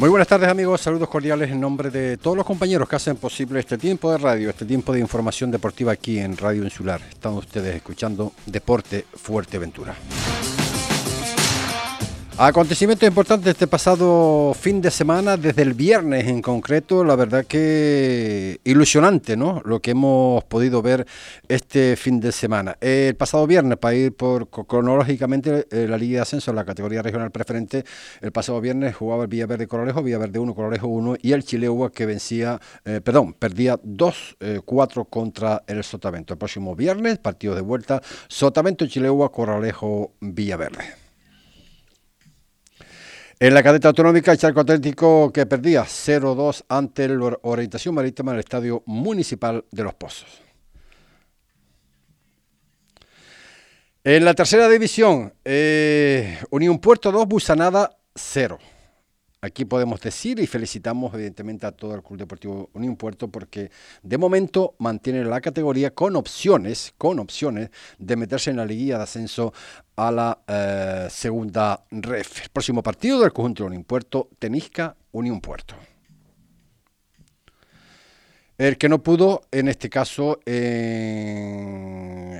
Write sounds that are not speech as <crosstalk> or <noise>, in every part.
Muy buenas tardes amigos, saludos cordiales en nombre de todos los compañeros que hacen posible este tiempo de radio, este tiempo de información deportiva aquí en Radio Insular. Están ustedes escuchando Deporte Fuerteventura. Acontecimientos importantes este pasado fin de semana, desde el viernes en concreto, la verdad que ilusionante, ¿no? Lo que hemos podido ver este fin de semana. El pasado viernes, para ir por cronológicamente, eh, la Liga de Ascenso en la categoría regional preferente, el pasado viernes jugaba el Villaverde Coralejo, Villaverde 1, Coralejo 1 y el Chileugua que vencía, eh, perdón, perdía 2-4 eh, contra el Sotavento. El próximo viernes, partido de vuelta, Sotavento, Chileugua, Coralejo, Villaverde. En la cadeta autonómica, el Charco Atlético que perdía 0-2 ante la Orientación Marítima en el Estadio Municipal de Los Pozos. En la tercera división, eh, Unión Puerto 2, Busanada 0. Aquí podemos decir y felicitamos evidentemente a todo el Club Deportivo Unión Puerto porque de momento mantiene la categoría con opciones, con opciones de meterse en la liguilla de ascenso a la eh, segunda ref. El próximo partido del conjunto de Unión Puerto, Tenisca Unión Puerto. El que no pudo, en este caso, es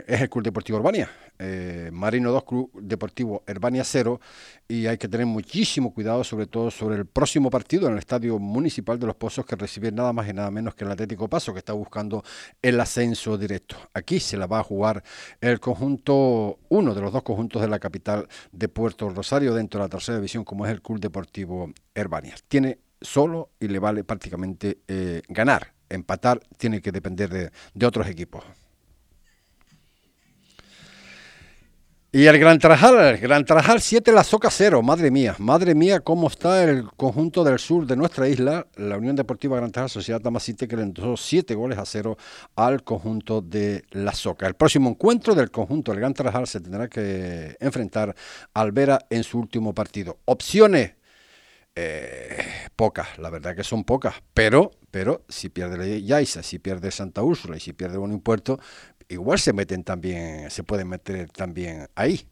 el Club Deportivo Urbania. Eh, Marino 2, Club Deportivo Herbania 0. Y hay que tener muchísimo cuidado, sobre todo sobre el próximo partido en el Estadio Municipal de Los Pozos, que recibe nada más y nada menos que el Atlético Paso, que está buscando el ascenso directo. Aquí se la va a jugar el conjunto, uno de los dos conjuntos de la capital de Puerto Rosario, dentro de la tercera división, como es el Club Deportivo Herbania. Tiene solo y le vale prácticamente eh, ganar empatar tiene que depender de, otros equipos. Y el Gran Trajal, el Gran Trajal 7, la Soca 0, madre mía, madre mía cómo está el conjunto del sur de nuestra isla, la Unión Deportiva Gran Trajal, Sociedad Tamasite, que le entró 7 goles a 0 al conjunto de la Soca. El próximo encuentro del conjunto del Gran Trajal se tendrá que enfrentar al Vera en su último partido. Opciones, eh, pocas, la verdad que son pocas, pero, pero si pierde Yaiza, si pierde Santa Úrsula y si pierde Buen Puerto, igual se meten también, se pueden meter también ahí.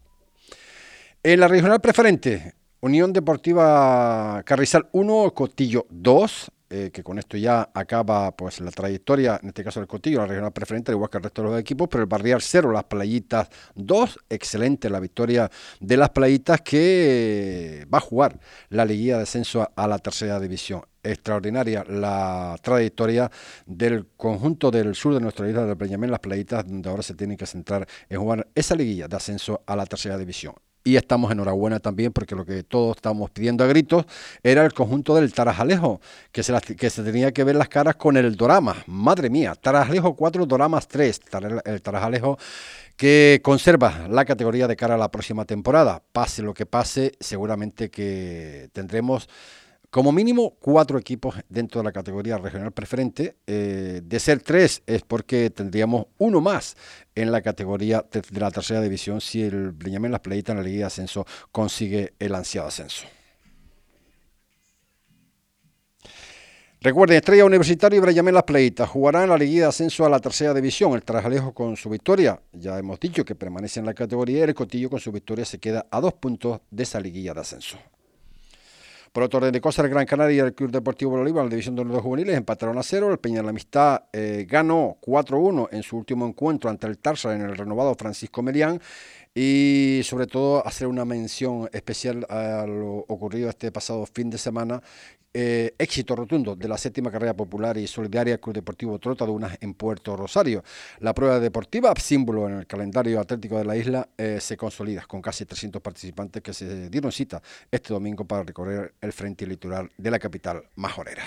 En la regional preferente, Unión Deportiva Carrizal 1, Cotillo 2, eh, que con esto ya acaba pues la trayectoria, en este caso del Cotillo, la regional preferente, igual que el resto de los equipos, pero el Barrial 0, las Playitas 2, excelente la victoria de las Playitas que va a jugar la liguilla de ascenso a, la tercera división extraordinaria la trayectoria del conjunto del sur de nuestra isla de Peñamén, las playitas, donde ahora se tienen que centrar en jugar esa liguilla de ascenso a la tercera división y estamos enhorabuena también porque lo que todos estábamos pidiendo a gritos era el conjunto del Tarajalejo, que se, tenía que ver las caras con el Dorama. Madre mía, Tarajalejo 4, Doramas 3. El Tarajalejo que conserva la categoría de cara a la próxima temporada. Pase lo que pase, seguramente que tendremos como mínimo cuatro equipos dentro de la categoría regional preferente. Eh, de ser tres es porque tendríamos uno más en la categoría de, la tercera división si el Briñamén Las Playitas en la Liga de Ascenso consigue el ansiado ascenso. Recuerden, Estrella Universitaria y Briñamén Las Playitas jugarán la Liga de Ascenso a la tercera división. El Trajalejo con su victoria, ya hemos dicho que permanece en la categoría, el Cotillo con su victoria se queda a dos puntos de esa liguilla de ascenso. Por otro orden de cosas, el Gran Canaria y el Club Deportivo Bolívar, la división de los juveniles, empataron a cero. El Peña de la Amistad eh, ganó 4-1 en su último encuentro ante el Tarsa en el renovado Francisco Merián. Y sobre todo hacer una mención especial a lo ocurrido este pasado fin de semana eh, éxito rotundo de la séptima carrera popular y solidaria Club Deportivo Trotadunas en Puerto Rosario. La prueba deportiva, símbolo en el calendario atlético de la isla, eh, se consolida con casi 300 participantes que se dieron cita este domingo para recorrer el frente litoral de la capital majorera.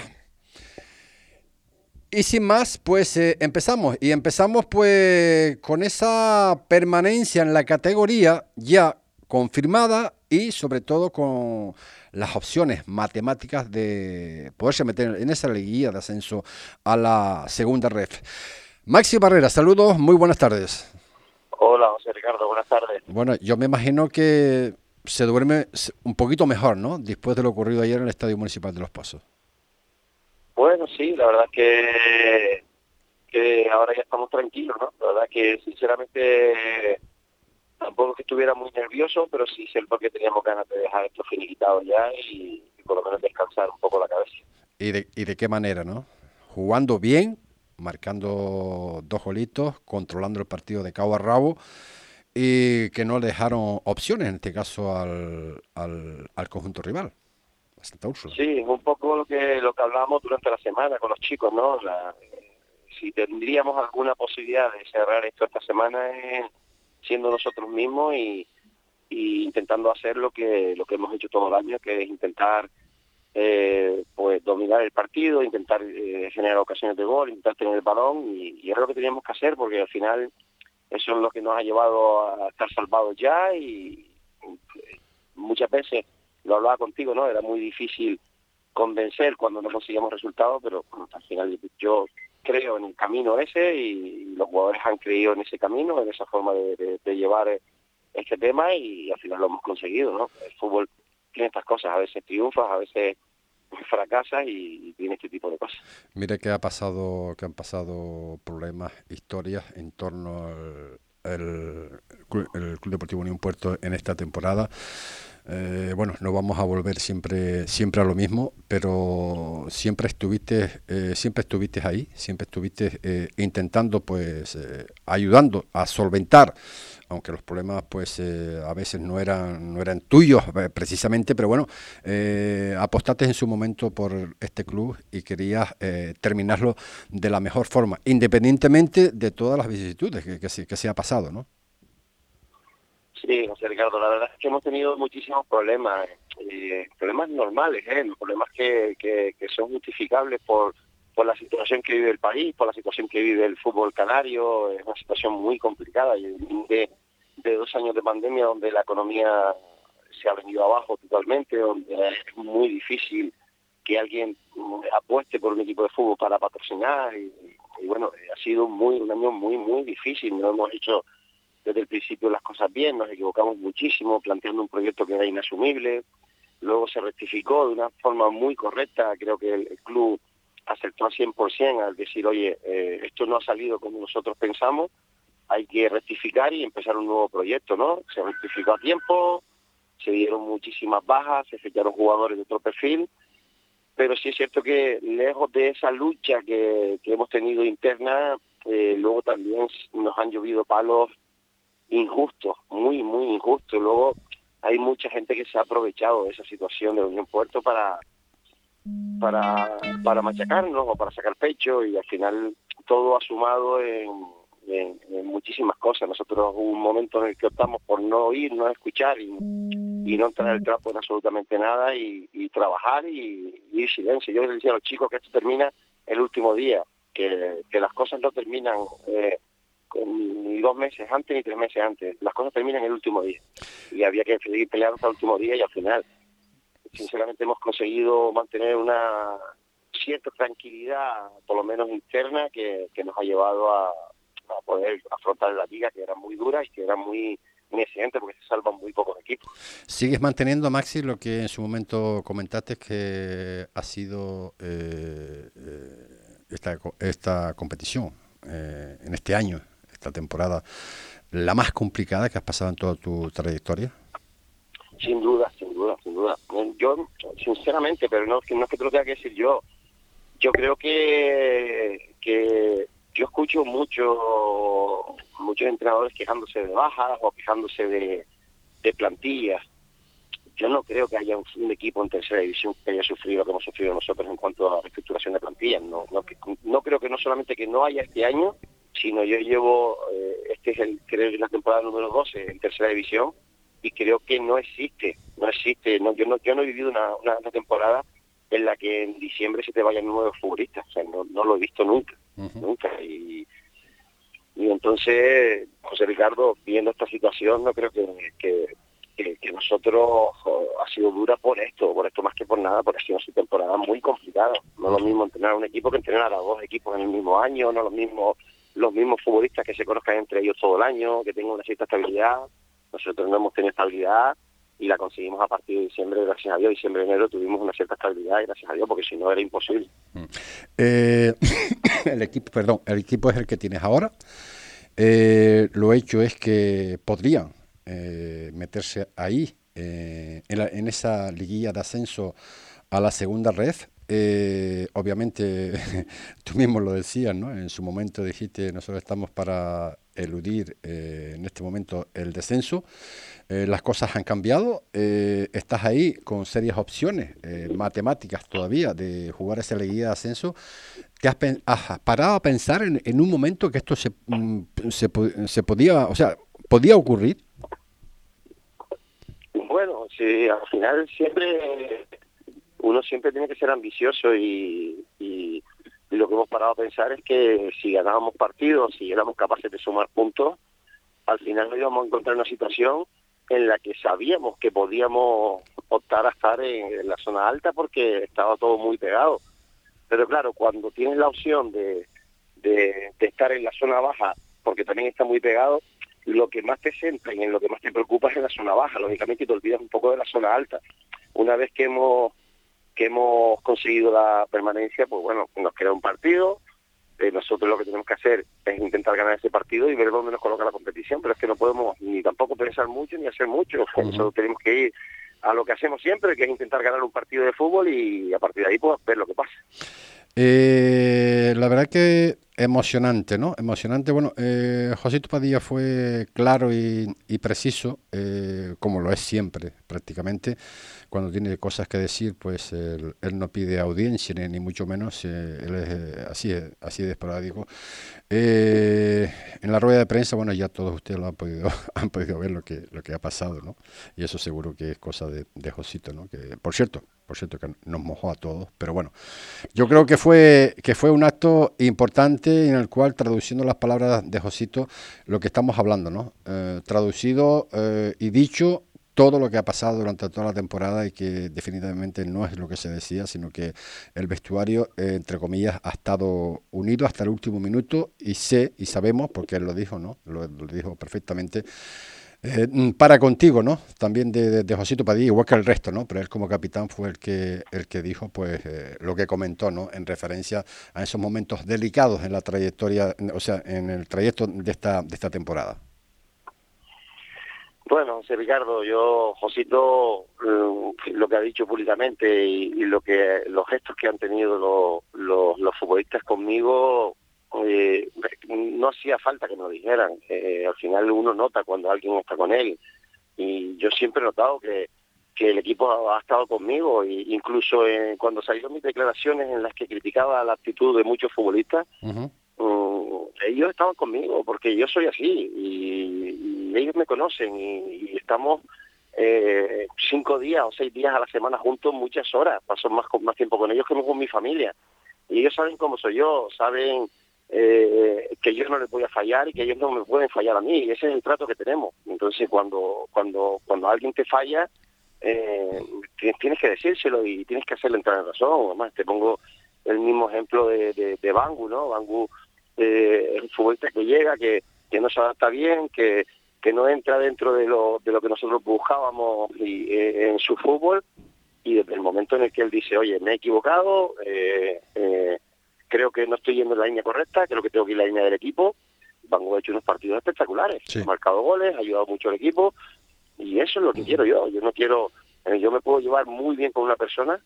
Y sin más, pues eh, empezamos. Y empezamos pues con esa permanencia en la categoría ya confirmada y sobre todo con las opciones matemáticas de poderse meter en esa liguilla de ascenso a la segunda red. Maxi Barrera, saludos, muy buenas tardes. Hola, José Ricardo, buenas tardes. Bueno, yo me imagino que se duerme un poquito mejor, ¿no? Después de lo ocurrido ayer en el Estadio Municipal de Los Pasos. La verdad que, que ahora ya estamos tranquilos, ¿no? La verdad que sinceramente tampoco que estuviera muy nervioso, pero sí sé porque teníamos ganas de dejar esto finiquitado ya y, por lo menos descansar un poco la cabeza. ¿Y de, y de qué manera, no? Jugando bien, marcando dos golitos, controlando el partido de cabo a rabo y que no le dejaron opciones, en este caso, al, al, conjunto rival. Sí, un poco lo que lo que hablábamos durante la semana con los chicos, ¿no? si tendríamos alguna posibilidad de cerrar esto esta semana es siendo nosotros mismos y, intentando hacer lo que lo que hemos hecho todo el año, que es intentar eh, pues dominar el partido, intentar eh, generar ocasiones de gol, intentar tener el balón y, y es lo que teníamos que hacer porque al final eso es lo que nos ha llevado a estar salvados ya y muchas veces lo hablaba contigo, ¿no? Era muy difícil convencer cuando no conseguíamos resultados, pero al final yo creo en el camino ese y los jugadores han creído en ese camino, en esa forma de, llevar este tema y al final lo hemos conseguido, ¿no? El fútbol tiene estas cosas, a veces triunfas, a veces fracasas y, tiene este tipo de cosas. Mire que ha pasado, que han pasado problemas, historias en torno al el, Club Deportivo Unión Puerto en esta temporada. Eh, bueno, no vamos a volver siempre, siempre a lo mismo, pero siempre estuviste, eh, siempre estuviste ahí, siempre estuviste eh, intentando, pues, ayudando a solventar, aunque los problemas, pues, a veces no eran, no eran tuyos precisamente, pero bueno, apostaste en su momento por este club y querías terminarlo de la mejor forma, independientemente de todas las vicisitudes que, que, que se ha pasado, ¿no? Sí, José Ricardo, la verdad es que hemos tenido muchísimos problemas, eh, problemas normales, ¿eh? problemas que, que, son justificables por, por la situación que vive el país, por la situación que vive el fútbol canario, es una situación muy complicada y de, de dos años de pandemia donde la economía se ha venido abajo totalmente, donde es muy difícil que alguien apueste por un equipo de fútbol para patrocinar y, y bueno, ha sido muy un año muy, muy difícil, no hemos hecho desde el principio las cosas bien, nos equivocamos muchísimo planteando un proyecto que era inasumible, luego se rectificó de una forma muy correcta, creo que el, club aceptó al 100% al decir, oye, eh, esto no ha salido como nosotros pensamos, hay que rectificar y empezar un nuevo proyecto, ¿no? Se rectificó a tiempo, se dieron muchísimas bajas, se ficharon jugadores de otro perfil, pero sí es cierto que lejos de esa lucha que, hemos tenido interna, eh, luego también nos han llovido palos injusto, muy, muy injusto. Luego hay mucha gente que se ha aprovechado de esa situación de Unión Puerto para para, para machacarnos o para sacar pecho y al final todo ha sumado en, muchísimas cosas. Nosotros hubo un momento en el que optamos por no oír, no escuchar y, no entrar el trapo en absolutamente nada y, trabajar y, y, silencio. Yo les decía a los chicos que esto termina el último día, que, que las cosas no terminan eh, ni dos meses antes ni tres meses antes. Las cosas terminan el último día. Y había que seguir peleando hasta el último día y al final, sinceramente, hemos conseguido mantener una cierta tranquilidad, por lo menos interna, que, nos ha llevado a, poder afrontar la liga, que era muy dura y que era muy, muy exigente porque se salvan muy pocos equipos. ¿Sigues manteniendo, Maxi, lo que en su momento comentaste que ha sido eh, eh, esta, esta competición eh, en este año, esta temporada, la más complicada que has pasado en toda tu trayectoria? Sin duda, sin duda, sin duda. Yo, sinceramente, pero no, no es que te lo tenga que decir yo, yo creo que, que yo escucho mucho muchos entrenadores quejándose de bajas o quejándose de, de plantillas. Yo no creo que haya un, equipo en tercera división que haya sufrido lo que hemos sufrido nosotros en cuanto a reestructuración de plantillas. No, no, no creo que no solamente que no haya este año, sino yo llevo, eh, este es el, creo que la temporada número 12 en tercera división y creo que no existe, no existe, no, yo no yo no he vivido una, una, temporada en la que en diciembre se te vayan nuevos futbolistas, o sea, no, no lo he visto nunca, nunca, y, y entonces, José Ricardo, viendo esta situación, no creo que, que, que, nosotros ha sido dura por esto, por esto más que por nada, porque ha sido una temporada muy complicada. No es lo mismo entrenar a un equipo que entrenar a dos equipos en el mismo año, no es lo mismo los mismos futbolistas que se conozcan entre ellos todo el año, que tengan una cierta estabilidad. Nosotros no hemos tenido estabilidad y la conseguimos a partir de diciembre, gracias a Dios. Diciembre, enero tuvimos una cierta estabilidad, gracias a Dios, porque si no era imposible. Mm. Eh, <coughs> el equipo, perdón, el equipo es el que tienes ahora. Eh, lo hecho es que podrían eh, meterse ahí, en, en esa liguilla de ascenso a la segunda red. Eh, obviamente, <laughs> tú mismo lo decías, ¿no? En su momento dijiste, nosotros estamos para eludir eh, en este momento el descenso. Eh, las cosas han cambiado. estás ahí con serias opciones matemáticas todavía de jugar esa liguilla de ascenso. ¿Te has, parado a pensar en, en, un momento que esto se, mm, se, se podía, o sea, podía ocurrir? Bueno, sí, al final siempre uno siempre tiene que ser ambicioso y, lo que hemos parado a pensar es que si ganábamos partidos, si éramos capaces de sumar puntos, al final nos íbamos a encontrar en una situación en la que sabíamos que podíamos optar a estar en, la zona alta porque estaba todo muy pegado. Pero claro, cuando tienes la opción de, de, de estar en la zona baja porque también está muy pegado, lo que más te centra y en lo que más te preocupa es en la zona baja, lógicamente te olvidas un poco de la zona alta. Una vez que hemos que hemos conseguido la permanencia, pues bueno, nos queda un partido, eh, nosotros lo que tenemos que hacer es intentar ganar ese partido y ver dónde nos coloca la competición, pero es que no podemos ni tampoco pensar mucho ni hacer mucho, nosotros tenemos que ir a lo que hacemos siempre, que es intentar ganar un partido de fútbol y a partir de ahí pues ver lo que pasa. Eh, la verdad que emocionante, ¿no? Emocionante. Bueno, eh, Josito Padilla fue claro y, preciso, eh, como lo es siempre prácticamente. Cuando tiene cosas que decir, pues él, no pide audiencia, ni, mucho menos. Eh, él es así, así de esporádico. en la rueda de prensa, bueno, ya todos ustedes lo han podido, <laughs> han podido ver lo que, lo que ha pasado, ¿no? Y eso seguro que es cosa de, de Josito, ¿no? Que, por cierto, por cierto que nos mojó a todos, pero bueno, yo creo que fue, que fue un acto importante en el cual, traduciendo las palabras de Josito, lo que estamos hablando, ¿no? Eh, traducido eh, y dicho todo lo que ha pasado durante toda la temporada y que definitivamente no es lo que se decía, sino que el vestuario, eh, entre comillas, ha estado unido hasta el último minuto y sé y sabemos, porque él lo dijo, ¿no? lo dijo perfectamente, eh, para contigo, ¿no? También de, Josito Padilla, igual que el resto, ¿no? Pero él como capitán fue el que el que dijo, pues, eh, lo que comentó, ¿no? En referencia a esos momentos delicados en la trayectoria, o sea, en el trayecto de esta de esta temporada. Bueno, José Ricardo, yo, Josito, eh, lo que ha dicho públicamente y, lo que los gestos que han tenido los, los futbolistas conmigo eh, no hacía falta que nos dijeran. Eh, al final uno nota cuando alguien está con él. Y yo siempre he notado que, que el equipo ha, estado conmigo. E incluso eh, cuando salieron mis declaraciones en las que criticaba la actitud de muchos futbolistas, mm, ellos estaban conmigo porque yo soy así y, ellos me conocen y, estamos eh, cinco días o seis días a la semana juntos muchas horas. Paso más, más tiempo con ellos que con mi familia. Y ellos saben cómo soy yo, saben eh, que yo no les voy a fallar y que ellos no me pueden fallar a mí. Y ese es el trato que tenemos. Entonces, cuando cuando cuando alguien te falla, eh, tienes que decírselo y tienes que hacerle entrar en razón. Además, te pongo el mismo ejemplo de, de, Bangu, ¿no? Bangu eh, es un futbolista que llega, que, que no se adapta bien, que, que no entra dentro de lo, de lo que nosotros buscábamos y, eh, en su fútbol. Y desde el momento en el que él dice, oye, me he equivocado, eh, eh, que no estoy yendo en la línea correcta, creo que tengo que ir en la línea del equipo. Van ha hecho unos partidos espectaculares, ha marcado goles, ha ayudado mucho al equipo y eso es lo que quiero yo. Yo no quiero, eh, yo me puedo llevar muy bien con una persona,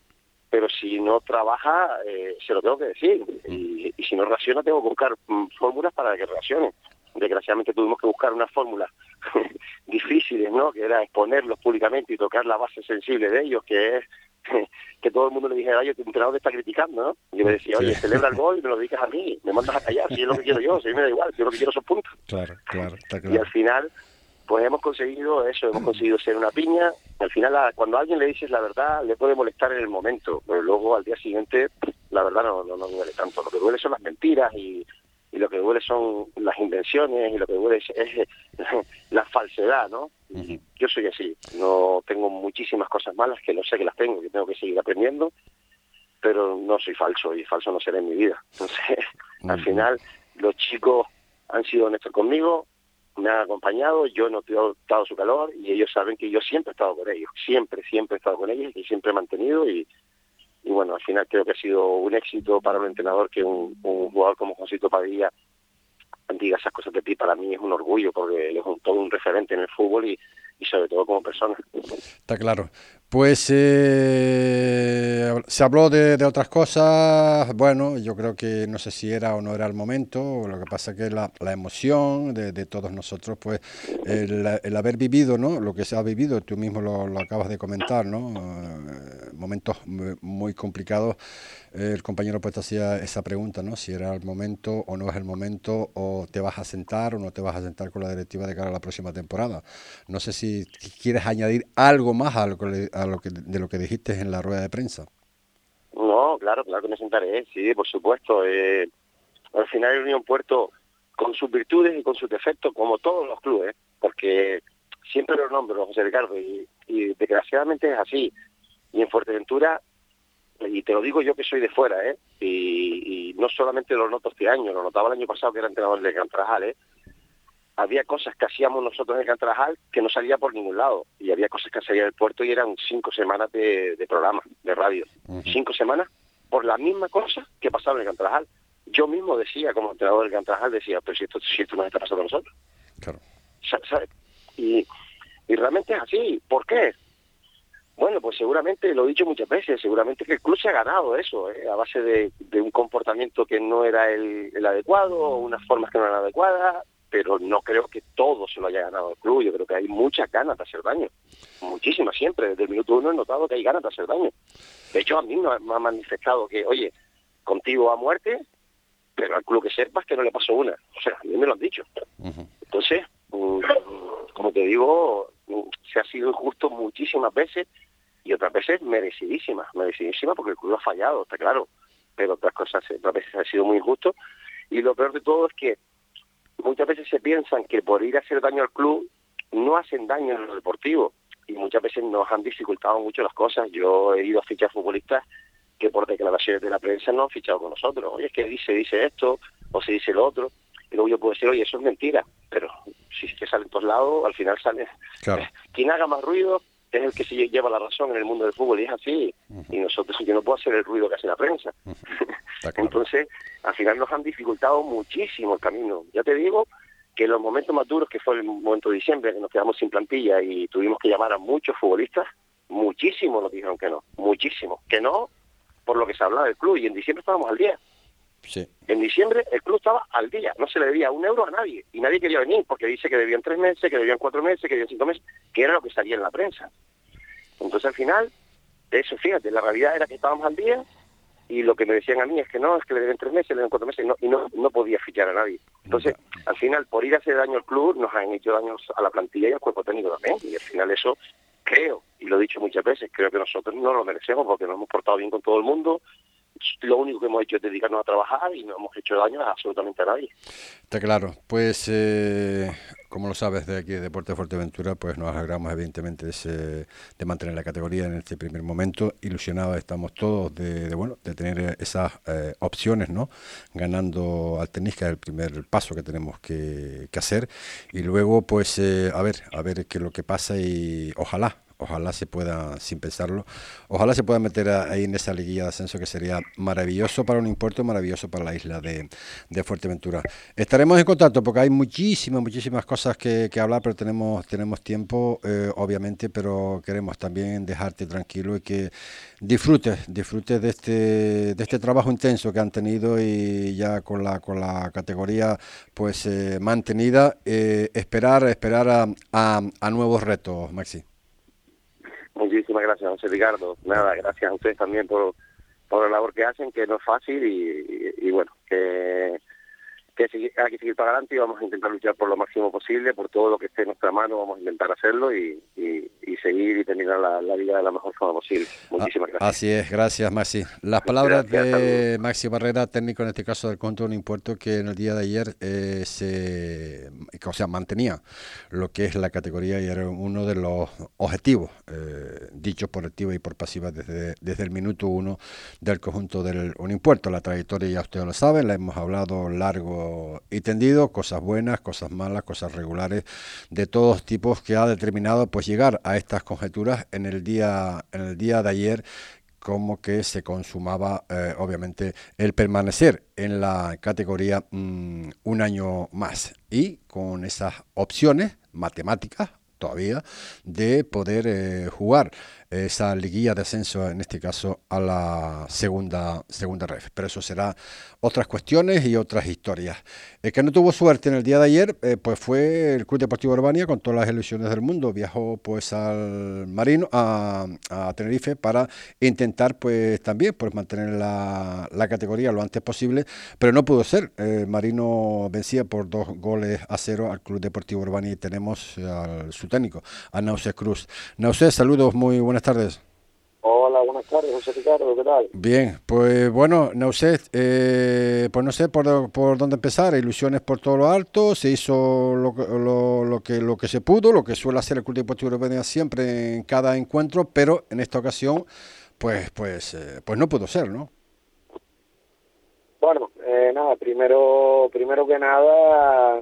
pero si no trabaja, eh, se lo tengo que decir. Y, si no reacciona, tengo que buscar mm, fórmulas para que reaccione. Desgraciadamente tuvimos que buscar unas fórmulas <laughs> difíciles, ¿no? Que era exponerlos públicamente y tocar la base sensible de ellos, que es que todo el mundo le dijera, oye, tu entrenador te está criticando, ¿no? Y yo le decía, oye, celebra el gol y me lo dices a mí, me mandas a callar, si es lo que quiero yo, si me da igual, si es lo que quiero son puntos. Claro, claro, está claro. Y al final, pues hemos conseguido eso, hemos conseguido ser una piña. Al final, cuando a alguien le dices la verdad, le puede molestar en el momento, pero luego al día siguiente, la verdad no, no, no duele tanto. Lo que duele son las mentiras y y lo que duele son las invenciones y lo que duele es, <laughs> la falsedad, ¿no? Yo soy así, no tengo muchísimas cosas malas que no sé que las tengo, que tengo que seguir aprendiendo, pero no soy falso y falso no seré en mi vida. Entonces, <laughs> al final, los chicos han sido honestos conmigo, me han acompañado, yo no he dado su calor y ellos saben que yo siempre he estado con ellos, siempre, siempre he estado con ellos y siempre he mantenido y, y bueno, al final creo que ha sido un éxito para un entrenador que un, jugador como Josito Padilla diga esas cosas de ti, para mí es un orgullo porque él es un, todo un referente en el fútbol y, y sobre todo como persona. Está claro. Pues eh, se habló de, otras cosas, bueno, yo creo que no sé si era o no era el momento, lo que pasa que la, la emoción de, todos nosotros, pues el, haber vivido, ¿no? Lo que se ha vivido, tú mismo lo, acabas de comentar, ¿no? Eh, momentos muy complicados el compañero pues hacía esa pregunta, ¿no? Si era el momento o no es el momento, o te vas a sentar o no te vas a sentar con la directiva de cara a la próxima temporada. No sé si quieres añadir algo más a lo que, a lo que de lo que dijiste en la rueda de prensa. No, claro, claro que me sentaré, sí, por supuesto. Eh, al final el Unión Puerto, con sus virtudes y con sus defectos, como todos los clubes, porque siempre lo nombro, José Ricardo, y, desgraciadamente es así. Y en Fuerteventura y te lo digo yo que soy de fuera, ¿eh? Y, no solamente lo noto este año, lo notaba el año pasado que era entrenador de Cantrajal, ¿eh? Había cosas que hacíamos nosotros en Cantrajal que no salía por ningún lado, y había cosas que salía del puerto y eran cinco semanas de, programa, de radio. Cinco semanas por la misma cosa que pasaba en Cantrajal. Yo mismo decía, como entrenador del Cantrajal, decía, pero si esto, si esto nos está pasando a nosotros. Claro. Y, y realmente es así. ¿Por qué? Bueno, pues seguramente, lo he dicho muchas veces, seguramente que el club se ha ganado eso, ¿eh? a base de, un comportamiento que no era el, adecuado, unas formas que no eran adecuadas, pero no creo que todo se lo haya ganado el club. Yo creo que hay muchas ganas de hacer daño, muchísimas siempre. Desde el minuto uno he notado que hay ganas de hacer daño. De hecho, a mí me ha manifestado que, oye, contigo a muerte, pero al club que sepas que no le pasó una. O sea, a mí me lo han dicho. Entonces, mm, como te digo, mm, se ha sido injusto muchísimas veces y otras veces merecidísimas, merecidísimas porque el club ha fallado, está claro, pero otras cosas, otras veces ha sido muy injusto. Y lo peor de todo es que muchas veces se piensan que por ir a hacer daño al club no hacen daño en lo deportivo y muchas veces nos han dificultado mucho las cosas. Yo he ido a fichar futbolistas que por declaraciones de la prensa no han fichado con nosotros. Oye, es que dice, dice esto o se dice lo otro. Y luego yo puedo decir, oye, eso es mentira. Pero si es que sale en todos lados, al final sale... Claro. <laughs> Quien haga más ruido es el que se lleva la razón en el mundo del fútbol y es así. Y nosotros, yo no puedo hacer el ruido que hace la prensa. <laughs> Entonces, al final nos han dificultado muchísimo el camino. Ya te digo que los momentos más duros, que fue el momento de diciembre, que nos quedamos sin plantilla y tuvimos que llamar a muchos futbolistas, muchísimos nos dijeron que no, muchísimo. Que no por lo que se hablaba del club y en diciembre estábamos al día. En diciembre el club estaba al día, no se le debía un euro a nadie y nadie quería venir porque dice que debían tres meses, que debían cuatro meses, que debían cinco meses, que era lo que salía en la prensa. Entonces al final, eso fíjate, la realidad era que estábamos al día y lo que me decían a mí es que no, es que le deben tres meses, le deben cuatro meses y no, y no, no podía fichar a nadie. Entonces, al final, por ir a hacer daño al club, nos han hecho daños a la plantilla y al cuerpo técnico también. Y al final eso, creo, y lo he dicho muchas veces, creo que nosotros no lo merecemos porque nos hemos portado bien con todo el mundo, lo único que hemos hecho es dedicarnos a trabajar y no hemos hecho daño a absolutamente a nadie. Está claro. Pues, eh, como lo sabes de aquí, de Deporte de Fuerteventura, pues nos alegramos evidentemente de, de, mantener la categoría en este primer momento. Ilusionados estamos todos de, bueno, de tener esas eh, opciones, ¿no? Ganando al tenis, que es el primer paso que tenemos que, hacer. Y luego, pues, eh, a ver, a ver qué es lo que pasa y ojalá, ojalá se pueda, sin pensarlo, ojalá se pueda meter ahí en esa liguilla de ascenso que sería maravilloso para un importe, maravilloso para la isla de, Fuerteventura. Estaremos en contacto porque hay muchísimas, muchísimas cosas que, hablar, pero tenemos, tenemos tiempo, eh, obviamente, pero queremos también dejarte tranquilo y que disfrutes, disfrutes de este, de este trabajo intenso que han tenido y ya con la, con la categoría pues eh, mantenida, eh, esperar, esperar a, a nuevos retos, Maxi. Muchísimas gracias, José Ricardo. Nada, gracias a ustedes también por, por la labor que hacen, que no es fácil y bueno, que que hay que seguir para adelante y vamos a intentar luchar por lo máximo posible, por todo lo que esté en nuestra mano, vamos a intentar hacerlo y, seguir y terminar la, vida de la mejor forma posible. Muchísimas gracias. Así es, gracias Maxi. Las palabras de Maxi Barrera, técnico en este caso del control de un que en el día de ayer eh, se o sea, mantenía lo que es la categoría y era uno de los objetivos eh, dichos por activa y por pasiva desde, desde el minuto uno del conjunto del un impuesto. La trayectoria ya ustedes lo saben, la hemos hablado largo y tendido, cosas buenas, cosas malas, cosas regulares, de todos tipos que ha determinado pues llegar a estas conjeturas en el día, en el día de ayer como que se consumaba eh, obviamente el permanecer en la categoría mm, un año más. Y con esas opciones matemáticas todavía de poder eh, jugar esa liguilla de ascenso, en este caso a la segunda, segunda red. Pero eso será otras cuestiones y otras historias. El que no tuvo suerte en el día de ayer, eh, pues fue el Club Deportivo Urbania con todas las ilusiones del mundo. Viajó pues al Marino, a, Tenerife, para intentar pues también pues mantener la, la, categoría lo antes posible, pero no pudo ser. El Marino vencía por dos goles a cero al Club Deportivo Urbania y tenemos al su técnico, a Nausés Cruz. Nausés, saludos, muy buenas tardes. Hola, buenas tardes, José Ricardo, ¿qué tal? Bien, pues bueno, no sé, eh, pues no sé por, por, dónde empezar, ilusiones por todo lo alto, se hizo lo, lo, lo, que lo que se pudo, lo que suele hacer el Club Deportivo Europeo siempre en cada encuentro, pero en esta ocasión, pues pues eh, pues no pudo ser, ¿no? Bueno, eh, nada, primero primero que nada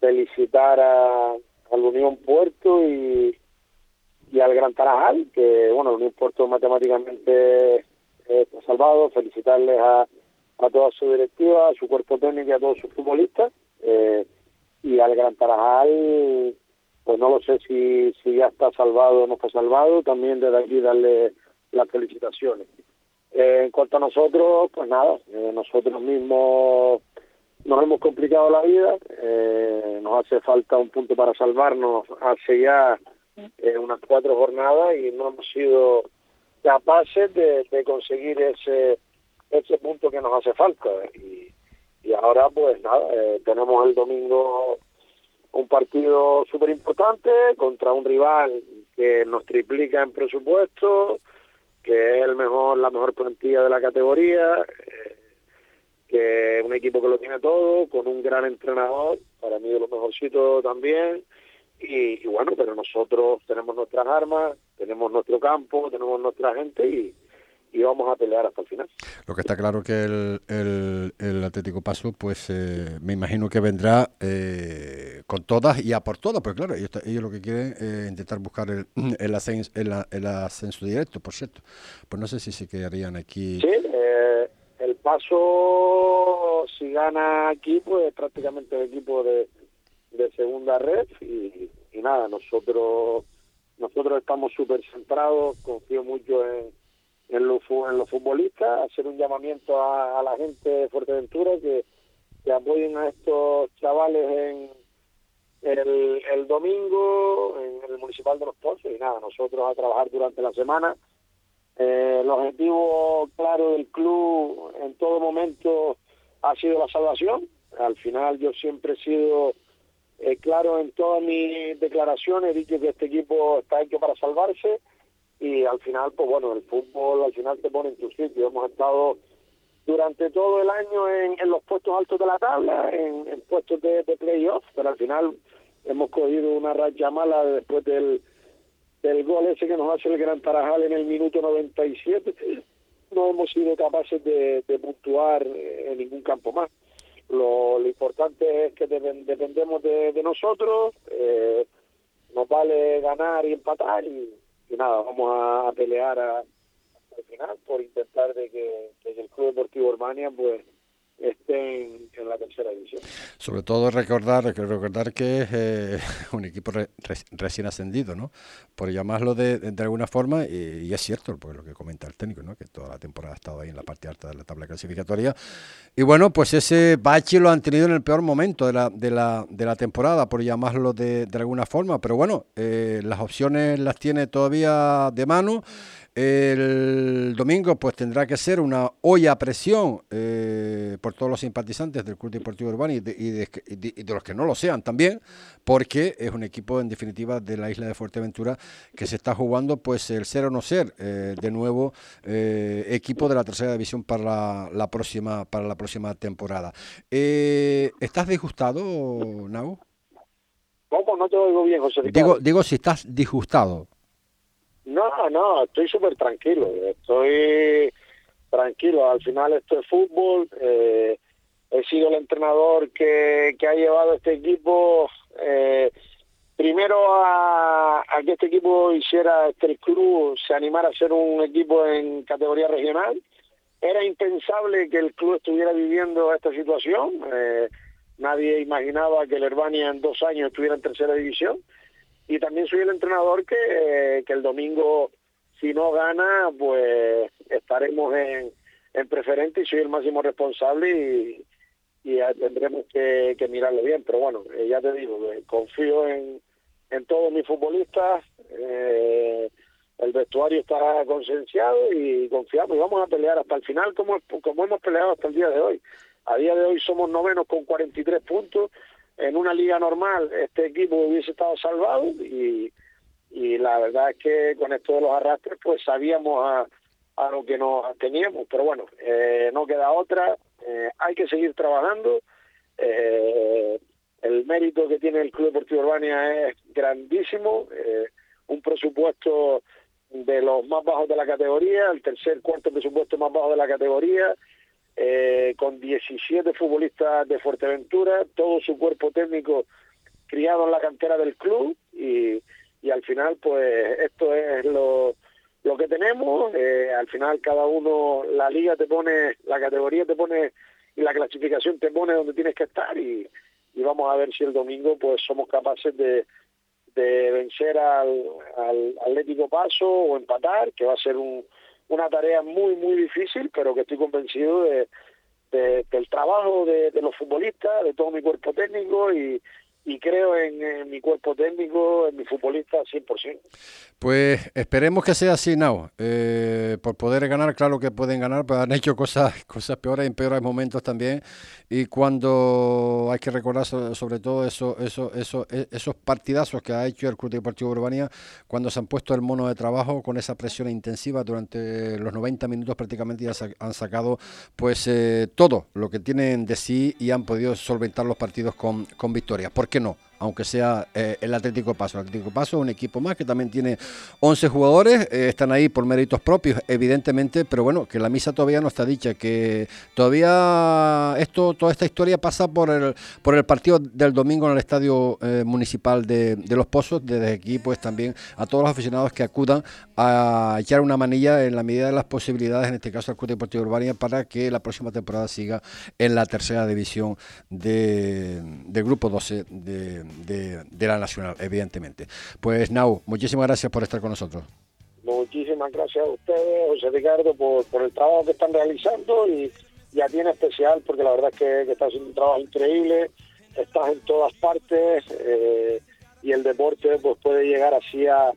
felicitar a, al Unión Puerto y y al Gran Tarajal, que bueno, no importa matemáticamente eh, salvado, felicitarles a, a toda su directiva, a su cuerpo técnico y a todos sus futbolistas, eh, y al Gran Tarajal, pues no lo sé si, si ya está salvado o no está salvado, también desde aquí darle las felicitaciones. Eh, en cuanto a nosotros, pues nada, nosotros mismos nos hemos complicado la vida, nos hace falta un punto para salvarnos hace ya eh, unas cuatro jornadas y no hemos sido capaces de, conseguir ese ese punto que nos hace falta. Y, ahora pues nada eh, tenemos el domingo un partido súper importante contra un rival que nos triplica en presupuesto que es el mejor la mejor plantilla de la categoría eh, que un equipo que lo tiene todo con un gran entrenador para mí de los mejorcitos también y, bueno, pero nosotros tenemos nuestras armas, tenemos nuestro campo, tenemos nuestra gente y, y vamos a pelear hasta el final. Lo que está claro que el, el, Atlético Paso, pues eh, me imagino que vendrá eh, con todas y a por todas, pues claro, ellos, ellos lo que quieren es intentar buscar el, <clears throat> el, ascenso, el, ascenso directo, por cierto. Pues no sé si se quedarían aquí. Sí, eh, el Paso, si gana aquí, pues prácticamente el equipo de de segunda red y, nada, nosotros nosotros estamos súper centrados, confío mucho en, en, los, en los futbolistas, hacer un llamamiento a, la gente de Fuerteventura que, que apoyen a estos chavales en el, domingo en el Municipal de Los Pozos y nada, nosotros a trabajar durante la semana. Eh, el objetivo claro del club en todo momento ha sido la salvación. Al final yo siempre he sido eh, claro, en todas mis declaraciones he dicho que este equipo está hecho para salvarse y al final, pues bueno, el fútbol al final te pone en tu sitio. Hemos estado durante todo el año en, los puestos altos de la tabla, en, puestos de, de playoff, pero al final hemos cogido una racha mala después del, del gol ese que nos hace el Gran Tarajal en el minuto 97. No hemos sido capaces de, de puntuar en ningún campo más. Lo, lo importante es que dependemos de, nosotros, eh, nos vale ganar y empatar y, nada, vamos a, pelear al final por intentar de que, el Club Deportivo Urbania pues estén en la tercera división. Sobre todo recordar recordar que es eh, <laughs> un equipo recién ascendido, ¿no? Por llamarlo de, de alguna forma, y, es cierto, pues lo que comenta el técnico, ¿no? Que toda la temporada ha estado ahí en la parte alta de la tabla clasificatoria. Y bueno, pues ese bache lo han tenido en el peor momento de la, de la, de la temporada, por llamarlo de, de alguna forma. Pero bueno, eh, las opciones las tiene todavía de mano. El domingo pues tendrá que ser una olla a presión eh, por todos los simpatizantes del Club Deportivo Urbano y de, los que no lo sean también, porque es un equipo en definitiva de la isla de Fuerteventura que se está jugando pues el ser o no ser eh, de nuevo eh, equipo de la tercera división para la, próxima para la próxima temporada. ¿Estás disgustado, Nau? ¿Cómo? No te oigo bien, José Digo, digo si estás disgustado. No, no, estoy súper tranquilo, estoy tranquilo, al final esto es fútbol, eh, he sido el entrenador que, que ha llevado este equipo eh, primero a, a, que este equipo hiciera, el club se animara a ser un equipo en categoría regional. Era impensable que el club estuviera viviendo esta situación. Eh, nadie imaginaba que el Herbania en dos años estuviera en tercera división y también soy el entrenador que, que el domingo si no gana, pues estaremos en, en preferente y soy el máximo responsable y, y tendremos que, que mirarlo bien. Pero bueno, eh, ya te digo, confío en, en todos mis futbolistas. Eh, el vestuario está concienciado y confiamos y vamos a pelear hasta el final como, como hemos peleado hasta el día de hoy. A día de hoy somos novenos con 43 puntos. En una liga normal este equipo hubiese estado salvado y, y la verdad es que con esto de los arrastres pues sabíamos a, a lo que nos teníamos, pero bueno, eh, no queda otra, eh, hay que seguir trabajando. Eh, el mérito que tiene el Club Deportivo Urbania es grandísimo, un presupuesto de los más bajos de la categoría, el tercer, cuarto presupuesto más bajo de la categoría, con 17 futbolistas de Fuerteventura, todo su cuerpo técnico criado en la cantera del club y, al final pues esto es lo lo que tenemos, eh, al final cada uno, la liga te pone, la categoría te pone y la clasificación te pone donde tienes que estar y, vamos a ver si el domingo pues somos capaces de, de vencer al Atlético Paso o empatar, que va a ser un, una tarea muy, muy difícil, pero que estoy convencido de, de del trabajo de, de, los futbolistas, de todo mi cuerpo técnico y, y creo en, mi cuerpo técnico, en mi futbolista 100%. Pues esperemos que sea así, Nao. Eh, por poder ganar, claro que pueden ganar, pero han hecho cosas, <laughs> cosas peores en peores momentos también. Y cuando hay que recordar sobre, todo eso, eso, eso, e, esos partidazos que ha hecho el Club Deportivo Urbania, cuando se han puesto el mono de trabajo con esa presión intensiva durante los 90 minutos prácticamente ya han sacado pues eh, todo lo que tienen de sí y han podido solventar los partidos con, con victorias qué no? Aunque sea eh, el Atlético Paso. El Atlético Paso es un equipo más que también tiene 11 jugadores, eh, están ahí por méritos propios, evidentemente, pero bueno, que la misa todavía no está dicha, que todavía esto, toda esta historia pasa por el, por el partido del domingo en el Estadio eh, Municipal de, Los Pozos, desde aquí pues también a todos los aficionados que acudan a echar una manilla en la medida de las posibilidades, en este caso al Club Deportivo Urbania, para que la próxima temporada siga en la tercera división de, de Grupo 12 de de, la Nacional, evidentemente. Pues Nau, muchísimas gracias por estar con nosotros. Muchísimas gracias a ustedes, José Ricardo, por, el trabajo que están realizando y, y a ti en especial, porque la verdad es que, que estás haciendo un trabajo increíble, estás en todas partes eh, y el deporte pues puede llegar así a,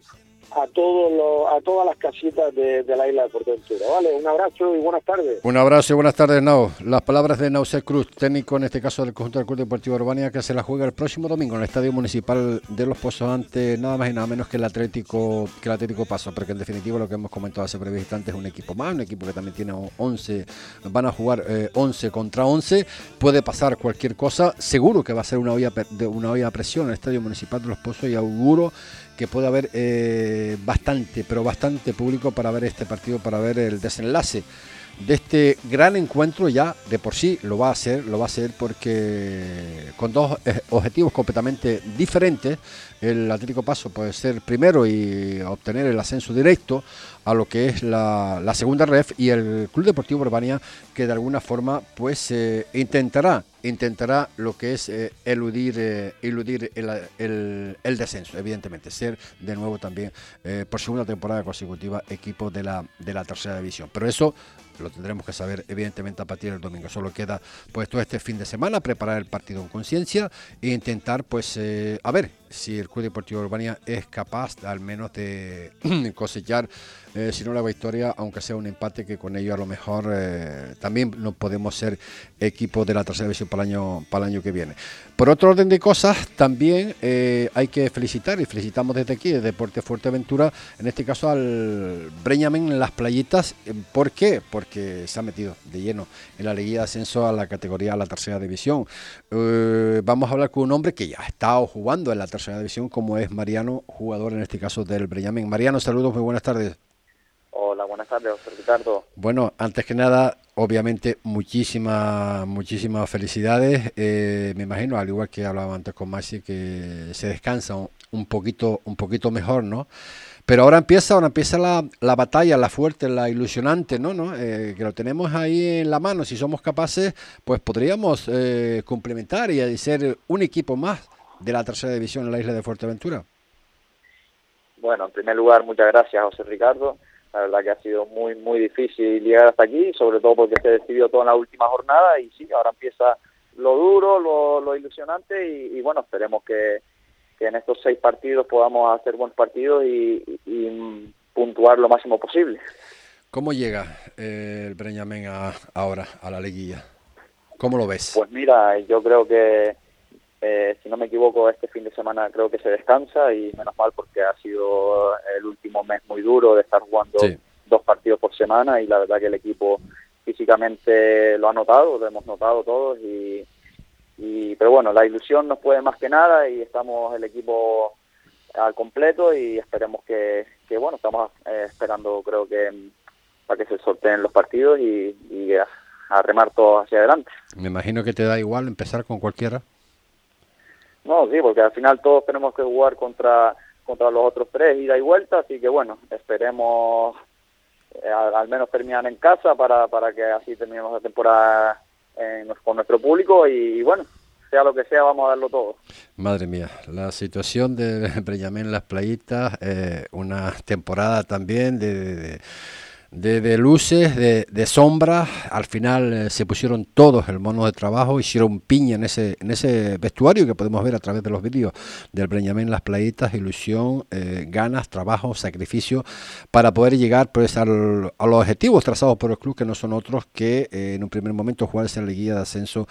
a todos a todas las casitas de, la isla de Fuerteventura. Vale, un abrazo y buenas tardes. Un abrazo y buenas tardes, Nao. Las palabras de Nauce Cruz, técnico en este caso del conjunto del Club Deportivo Urbania, que se la juega el próximo domingo en el Estadio Municipal de Los Pozos ante nada más y nada menos que el Atlético que el Atlético Paso, porque en definitiva lo que hemos comentado hace breve instante es un equipo más, un equipo que también tiene 11, van a jugar 11 eh, contra 11, puede pasar cualquier cosa, seguro que va a ser una olla de una olla a presión en el Estadio Municipal de Los Pozos y auguro que puede haber eh, bastante, pero bastante público para ver este partido, para ver el desenlace de este gran encuentro. Ya de por sí lo va a hacer, lo va a hacer porque con dos eh, objetivos completamente diferentes, el Atlético Paso puede ser primero y obtener el ascenso directo a lo que es la, segunda ref y el Club Deportivo Urbania que de alguna forma pues eh, intentará intentará lo que es eh, eludir eh, eludir el, descenso evidentemente ser de nuevo también por segunda temporada consecutiva equipo de la de la tercera división pero eso lo tendremos que saber evidentemente a partir del domingo. Solo queda pues todo este fin de semana preparar el partido en conciencia e intentar pues eh, a ver si el Club Deportivo Urbania es capaz al menos de <clears throat> cosechar eh, si no la victoria, aunque sea un empate, que con ello a lo mejor eh, también no podemos ser equipo de la tercera división para el año, para el año que viene. Por otro orden de cosas, también eh, hay que felicitar, y felicitamos desde aquí, desde Deporte Fuerteventura, en este caso al Breñamen en las playitas. ¿Por qué? Porque se ha metido de lleno en la liguilla de ascenso a la categoría, a la tercera división. vamos a hablar con un hombre que ya ha estado jugando en la tercera división, como es Mariano, jugador en este caso del Breñamen. Mariano, saludos, muy buenas tardes. Hola, buenas tardes, Ricardo. Bueno, antes que nada, obviamente, muchísimas, muchísimas felicidades. Eh, me imagino, al igual que hablaba antes con Maxi, que se descansa un poquito, un poquito mejor, ¿no? Pero ahora empieza, ahora empieza la, la batalla, la fuerte, la ilusionante, ¿no? ¿no? Eh, que lo tenemos ahí en la mano. Si somos capaces, pues podríamos eh, complementar y ser un equipo más de la tercera división en la isla de Fuerteventura. Bueno, en primer lugar, muchas gracias, José Ricardo La verdad que ha sido muy, muy difícil llegar hasta aquí, sobre todo porque se decidió todo en la última jornada y sí, ahora empieza lo duro, lo, ilusionante y, bueno, esperemos que, en estos seis partidos podamos hacer buenos partidos y, puntuar lo máximo posible. ¿Cómo llega eh, el Breñamen ahora a la liguilla? ¿Cómo lo ves? Pues mira, yo creo que eh, si no me equivoco, este fin de semana creo que se descansa y menos mal porque ha sido el último mes muy duro de estar jugando dos partidos por semana y la verdad que el equipo físicamente lo ha notado, lo hemos notado todos y, pero bueno, la ilusión nos puede más que nada y estamos el equipo al completo y esperemos que, bueno, estamos eh, esperando creo que para que se sorteen los partidos y, y a remar todo hacia adelante. Me imagino que te da igual empezar con cualquiera. No, sí, porque al final todos tenemos que jugar contra contra los otros tres, ida y vuelta, así que bueno, esperemos eh, al, menos terminar en casa para, para que así terminemos la temporada con nuestro público y, bueno, sea lo que sea, vamos a darlo todo. Madre mía, la situación de <laughs> Breñamén Las Playitas, eh, una temporada también de luces, de, sombras. Al final eh, se pusieron todos el mono de trabajo, hicieron piña en ese, en ese vestuario que podemos ver a través de los vídeos del Breñamén Las Playitas, ilusión, eh, ganas, trabajo, sacrificio, para poder llegar pues, al, a los objetivos trazados por el club, que no son otros que eh, en un primer momento jugarse en la guía de ascenso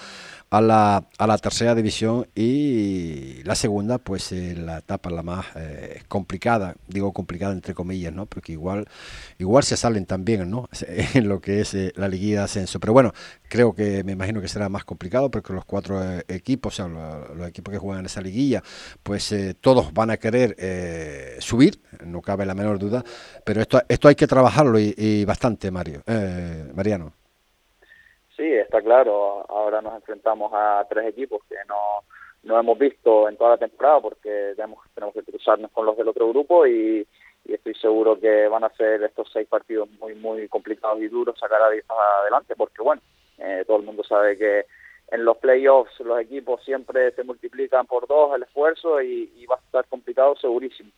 a la, a la tercera división y la segunda pues eh, la etapa la más eh, complicada digo complicada entre comillas no porque igual igual se salen también no <laughs> en lo que es eh, la liguilla de ascenso. Pero bueno creo que me imagino que será más complicado porque los cuatro equipos o sea los, equipos que juegan en esa liguilla pues todos van a querer subir no cabe la menor duda pero esto esto hay que trabajarlo y, y bastante Mario Mariano Sí, está claro. Ahora nos enfrentamos a tres equipos que no, no hemos visto en toda la temporada porque tenemos, tenemos que cruzarnos con los del otro grupo y, estoy seguro que van a ser estos seis partidos muy, muy complicados y duros sacar adelante porque, bueno, eh, todo el mundo sabe que en los playoffs los equipos siempre se multiplican por dos el esfuerzo y, va a estar complicado segurísimo.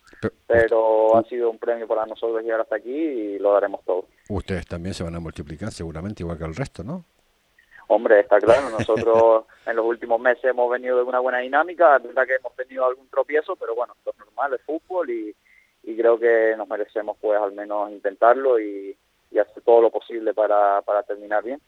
Pero ha sido un premio para nosotros llegar hasta aquí y lo daremos todo. Ustedes también se van a multiplicar seguramente igual que el resto, ¿no? Hombre, está claro, nosotros <laughs> en los últimos meses hemos venido de una buena dinámica, es verdad que hemos tenido algún tropiezo, pero bueno, es normal, es fútbol y, creo que nos merecemos pues al menos intentarlo y, hacer todo lo posible para, terminar bien.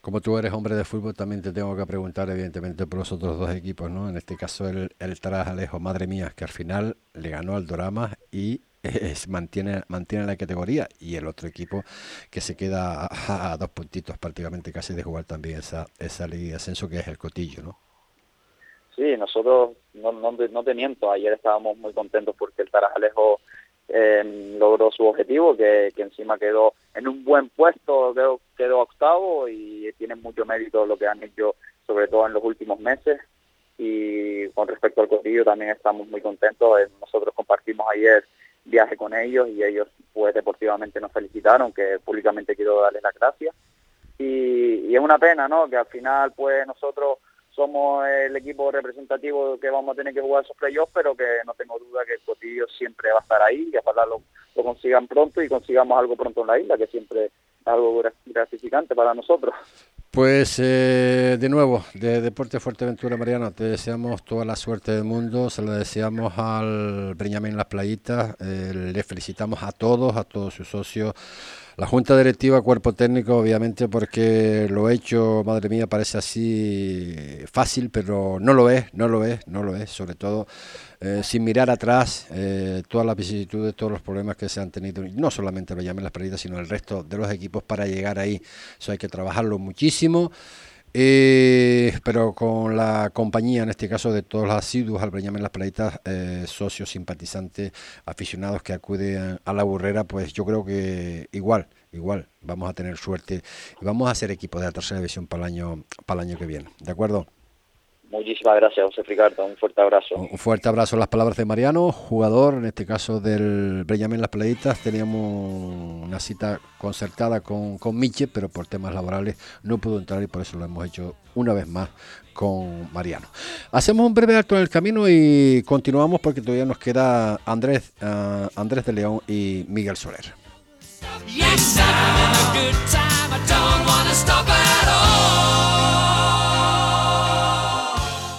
Como tú eres hombre de fútbol, también te tengo que preguntar evidentemente por los otros dos equipos, ¿no? En este caso el, el Tarajalejo, madre mía, que al final le ganó al Dorama y <laughs> mantiene, mantiene la categoría y el otro equipo que se queda a, dos puntitos prácticamente casi de jugar también esa, esa liga de ascenso que es el Cotillo, ¿no? Sí, nosotros, no, no, te miento, ayer estábamos muy contentos porque el Tarajalejo eh, logró su objetivo, que, encima quedó en un buen puesto, quedó, quedó octavo y tiene mucho mérito lo que han hecho, sobre todo en los últimos meses. Y con respecto al Cotillo también estamos muy contentos. Eh, nosotros compartimos ayer viaje con ellos y ellos pues deportivamente nos felicitaron, que públicamente quiero darles las gracias. Y, es una pena, ¿no? Que al final pues nosotros somos el equipo representativo que vamos a tener que jugar esos playoffs, pero que no tengo duda que el Cotillo siempre va a estar ahí y ojalá lo, lo consigan pronto y consigamos algo pronto en la isla, que siempre es algo gratificante para nosotros. Pues eh, de nuevo, de Deporte Fuerteventura, Mariano, te deseamos toda la suerte del mundo, se lo deseamos al Breñamén Las Playitas, eh, le felicitamos a todos, a todos sus socios, la Junta Directiva, Cuerpo Técnico, obviamente, porque lo hecho, madre mía, parece así fácil, pero no lo es, no lo es, no lo es, sobre todo eh, sin mirar atrás eh, todas las vicisitudes, todos los problemas que se han tenido, no solamente lo llamen las pérdidas, sino el resto de los equipos para llegar ahí. Eso hay que trabajarlo muchísimo. Eh, pero con la compañía, en este caso de todos los asiduos al Breñamen Las Playitas, eh, socios, simpatizantes, aficionados que acuden a la burrera, pues yo creo que igual, igual vamos a tener suerte y vamos a hacer equipo de la tercera división para el año, para el año que viene. ¿De acuerdo? Muchísimas gracias, José Ricardo. Un fuerte abrazo. Un fuerte abrazo. Las palabras de Mariano, jugador, en este caso del Breñamén Las Playitas. Teníamos una cita concertada con, con Miche, pero por temas laborales no pudo entrar y por eso lo hemos hecho una vez más con Mariano. Hacemos un breve acto en el camino y continuamos porque todavía nos queda Andrés, uh, Andrés de León y Miguel Soler.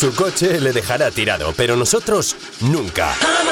Su coche le dejará tirado, pero nosotros nunca.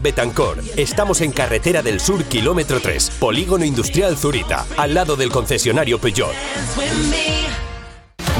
Betancor. Estamos en Carretera del Sur, kilómetro 3, Polígono Industrial Zurita, al lado del concesionario Peugeot.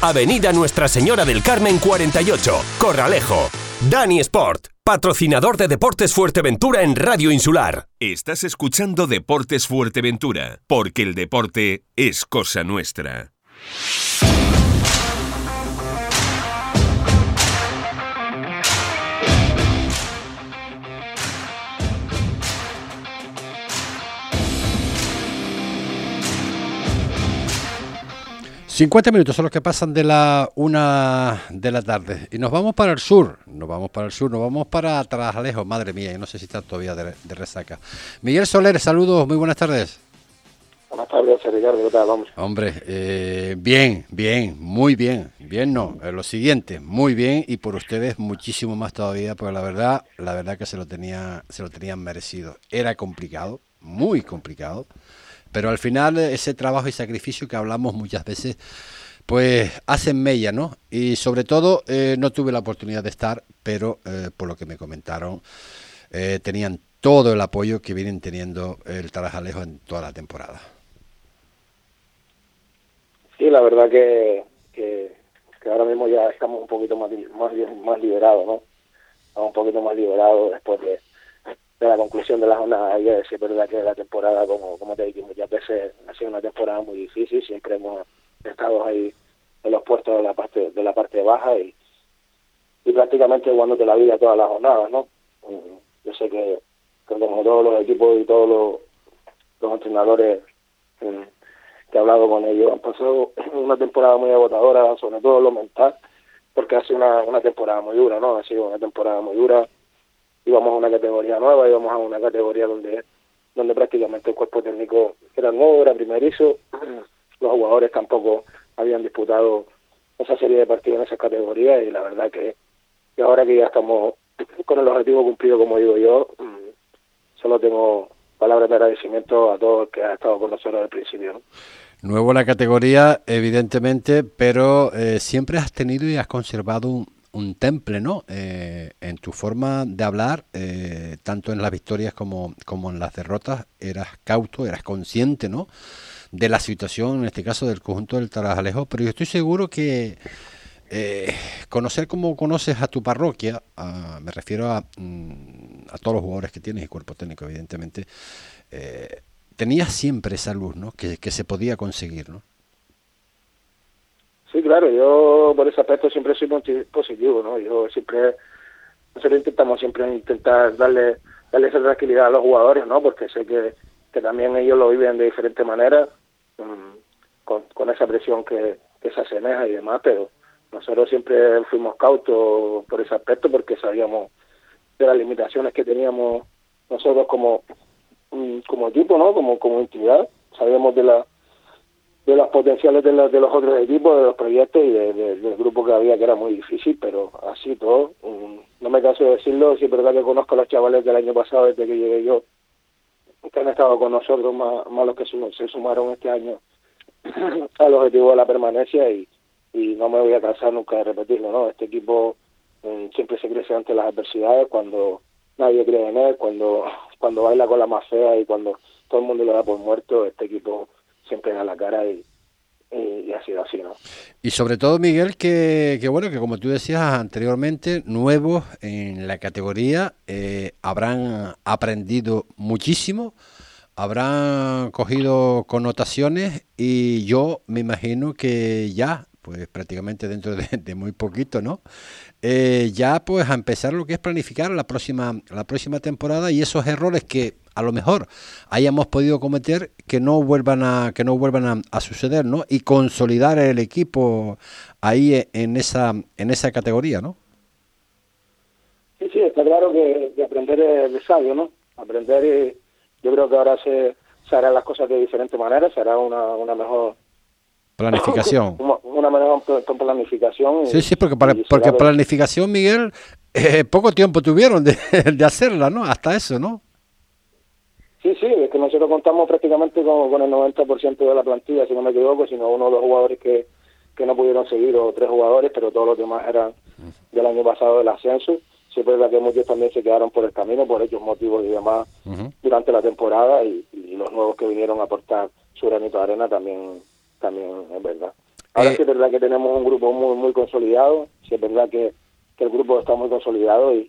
Avenida Nuestra Señora del Carmen 48, Corralejo. Dani Sport, patrocinador de Deportes Fuerteventura en Radio Insular. Estás escuchando Deportes Fuerteventura, porque el deporte es cosa nuestra. 50 minutos son los que pasan de la una de la tarde. Y nos vamos para el sur. Nos vamos para el sur, nos vamos para Trajalejo. Madre mía, no sé si está todavía de, resaca. Miguel Soler, saludos, muy buenas tardes. Buenas tardes, Ricardo, ¿qué tal? Vamos. Hombre, eh, bien, bien, muy bien. Bien, no, eh, lo siguiente, muy bien y por ustedes muchísimo más todavía, porque la verdad, la verdad que se lo tenía, se lo tenían merecido. Era complicado, muy complicado pero al final ese trabajo y sacrificio que hablamos muchas veces, pues hacen mella, ¿no? Y sobre todo eh, no tuve la oportunidad de estar, pero eh, por lo que me comentaron, eh, tenían todo el apoyo que vienen teniendo el Tarajalejo en toda la temporada. Sí, la verdad que, que, ahora mismo ya estamos un poquito más, más, más liberados, ¿no? Estamos un poquito más liberados después de de la conclusión de la jornada. Hay que decir, verdad que la temporada, como, como te dije muchas veces, ha sido una temporada muy difícil. Siempre hemos estado ahí en los puestos de la parte de la parte baja y, y prácticamente jugándote la vida todas las jornadas, ¿no? Mm, yo sé que, como todos los equipos y todos los, los entrenadores mm, que he hablado con ellos han pasado <clears throat> una temporada muy agotadora, sobre todo lo mental, porque ha sido una, una temporada muy dura, ¿no? Ha sido una temporada muy dura íbamos a una categoría nueva, íbamos a una categoría donde donde prácticamente el cuerpo técnico era nuevo, era primerizo, <clears throat> los jugadores tampoco habían disputado esa serie de partidos en esa categoría y la verdad que, ahora que ya estamos <clears throat> con el objetivo cumplido, como digo yo, mm, solo tengo palabras de agradecimiento a todos que han estado con nosotros desde el principio. Nuevo la categoría, evidentemente, pero eh, siempre has tenido y has conservado un, un temple, ¿no? Eh, en tu forma de hablar, eh, tanto en las victorias como, como en las derrotas, eras cauto, eras consciente, ¿no? de la situación, en este caso del conjunto del Tarajalejo, pero yo estoy seguro que eh, conocer como conoces a tu parroquia, me refiero a, mm, a, todos los jugadores que tienes y cuerpo técnico, evidentemente, tenías siempre esa luz, ¿no? Que, se podía conseguir, ¿no? Sí, claro, yo por ese aspecto siempre soy positivo, ¿no? Yo siempre, nosotros intentamos siempre intentar darle, darle esa tranquilidad a los jugadores, ¿no? Porque sé que, que también ellos lo viven de diferentes maneras, mm, con, con esa presión que, que se asemeja y demás, pero nosotros siempre fuimos cautos por ese aspecto porque sabíamos de las limitaciones que teníamos nosotros como mm, como equipo, ¿no? Como como entidad, sabíamos de la de los potenciales de, los, de los otros equipos, de los proyectos y del grupo que había, que era muy difícil, pero así todo. No me canso de decirlo, si es verdad que conozco a los chavales del año pasado, desde que llegué yo, que han estado con nosotros, más, más los que se sumaron este año <clears throat> al objetivo de la permanencia y, y no me voy a cansar nunca de repetirlo, ¿no? Este equipo mm, siempre se crece ante las adversidades, cuando nadie cree en él, cuando, cuando baila con la más fea y cuando todo el mundo lo da por muerto, este equipo siempre da la cara y, ha sido así, ¿no? Y sobre todo, Miguel, que, que, bueno, que como tú decías anteriormente, nuevos en la categoría, eh, habrán aprendido muchísimo, habrán cogido connotaciones y yo me imagino que ya pues prácticamente dentro de, muy poquito, ¿no? Eh, ya pues a empezar lo que es planificar la próxima, la próxima temporada y esos errores que a lo mejor hayamos podido cometer que no vuelvan a que no vuelvan a, suceder, ¿no? Y consolidar el equipo ahí en esa en esa categoría, ¿no? Sí, sí, está claro que, aprender es sabio, ¿no? Aprender, y yo creo que ahora se, se harán las cosas de diferentes maneras, se hará una, una mejor Planificación. <laughs> Una mejor planificación. Sí, sí, porque, para, porque planificación, Miguel, eh, poco tiempo tuvieron de, <laughs> de, hacerla, ¿no? Hasta eso, ¿no? Sí, sí, es que nosotros contamos prácticamente con, con el 90% de la plantilla, si no me equivoco, sino uno de los jugadores que, que no pudieron seguir, o tres jugadores, pero todos los demás eran del año pasado del ascenso. Sí, es verdad que muchos también se quedaron por el camino, por hechos motivos y demás, durante la temporada, y, y, los nuevos que vinieron a aportar su granito de arena también también es verdad. Ahora eh, sí es verdad que tenemos un grupo muy muy consolidado, sí es verdad que, el grupo está muy consolidado y,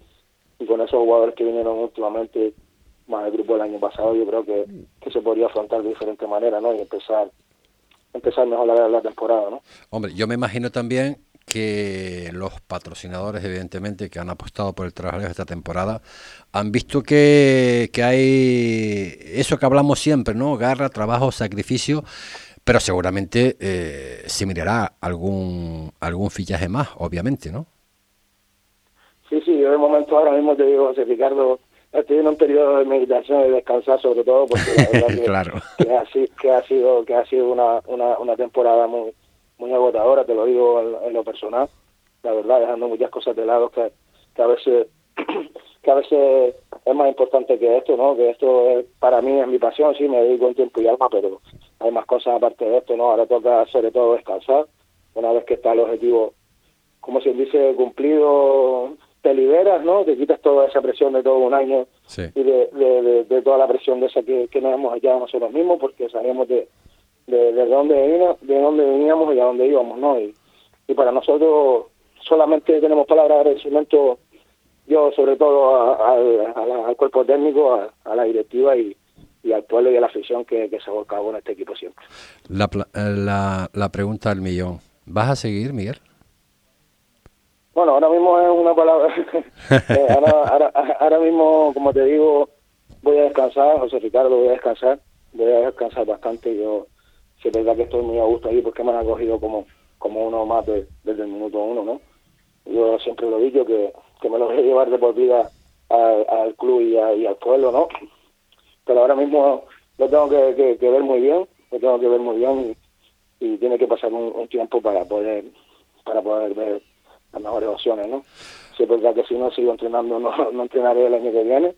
con esos jugadores que vinieron últimamente, más el grupo del año pasado, yo creo que, se podría afrontar de diferente manera, ¿no? Y empezar empezar mejor la, la temporada, ¿no? Hombre, yo me imagino también que los patrocinadores, evidentemente, que han apostado por el trabajo de esta temporada, han visto que, que hay eso que hablamos siempre, ¿no? Garra, trabajo, sacrificio, pero seguramente eh, se mirará algún algún fichaje más, obviamente, ¿no? Sí, sí, yo de momento ahora mismo te digo, José Ricardo, estoy en un periodo de meditación y descansar sobre todo porque la verdad <laughs> que, claro. que, ha, sido que ha sido una, una, una temporada muy muy agotadora, te lo digo en, lo personal, la verdad, dejando muchas cosas de lado que, que a veces <clears throat> que a veces es más importante que esto, ¿no? Que esto es, para mí es mi pasión, sí, me dedico en tiempo y alma, pero hay más cosas aparte de esto, ¿no? Ahora toca sobre todo descansar. Una vez que está el objetivo, como se dice, cumplido, te liberas, ¿no? Te quitas toda esa presión de todo un año y de, de, toda la presión de esa que, que nos hemos hallado nosotros mismos, porque sabemos de, de, dónde veníamos, de dónde veníamos y a dónde íbamos, ¿no? Y, y para nosotros solamente tenemos palabras de agradecimiento, yo sobre todo al cuerpo técnico, a la directiva y, y al pueblo y a la afición que, se ha volcado en este equipo siempre. La, eh, la, la pregunta del millón. ¿Vas a seguir, Miguel? Bueno, ahora mismo es una palabra. <laughs> Eh, ahora, ahora, mismo, como te digo, voy a descansar, José Ricardo, voy a descansar. Voy a descansar bastante. Yo, si es verdad que estoy muy a gusto ahí porque me han acogido como, como uno más desde el minuto uno, ¿no? Yo siempre lo digo que, que me lo voy a llevar de por vida al, club y, y al pueblo, ¿no? Pero ahora mismo lo tengo que, ver muy bien, lo tengo que ver muy bien y, tiene que pasar un, tiempo para poder para poder ver las mejores opciones, ¿no? Si es verdad que si no sigo entrenando <laughs> no, no entrenaré el año que viene,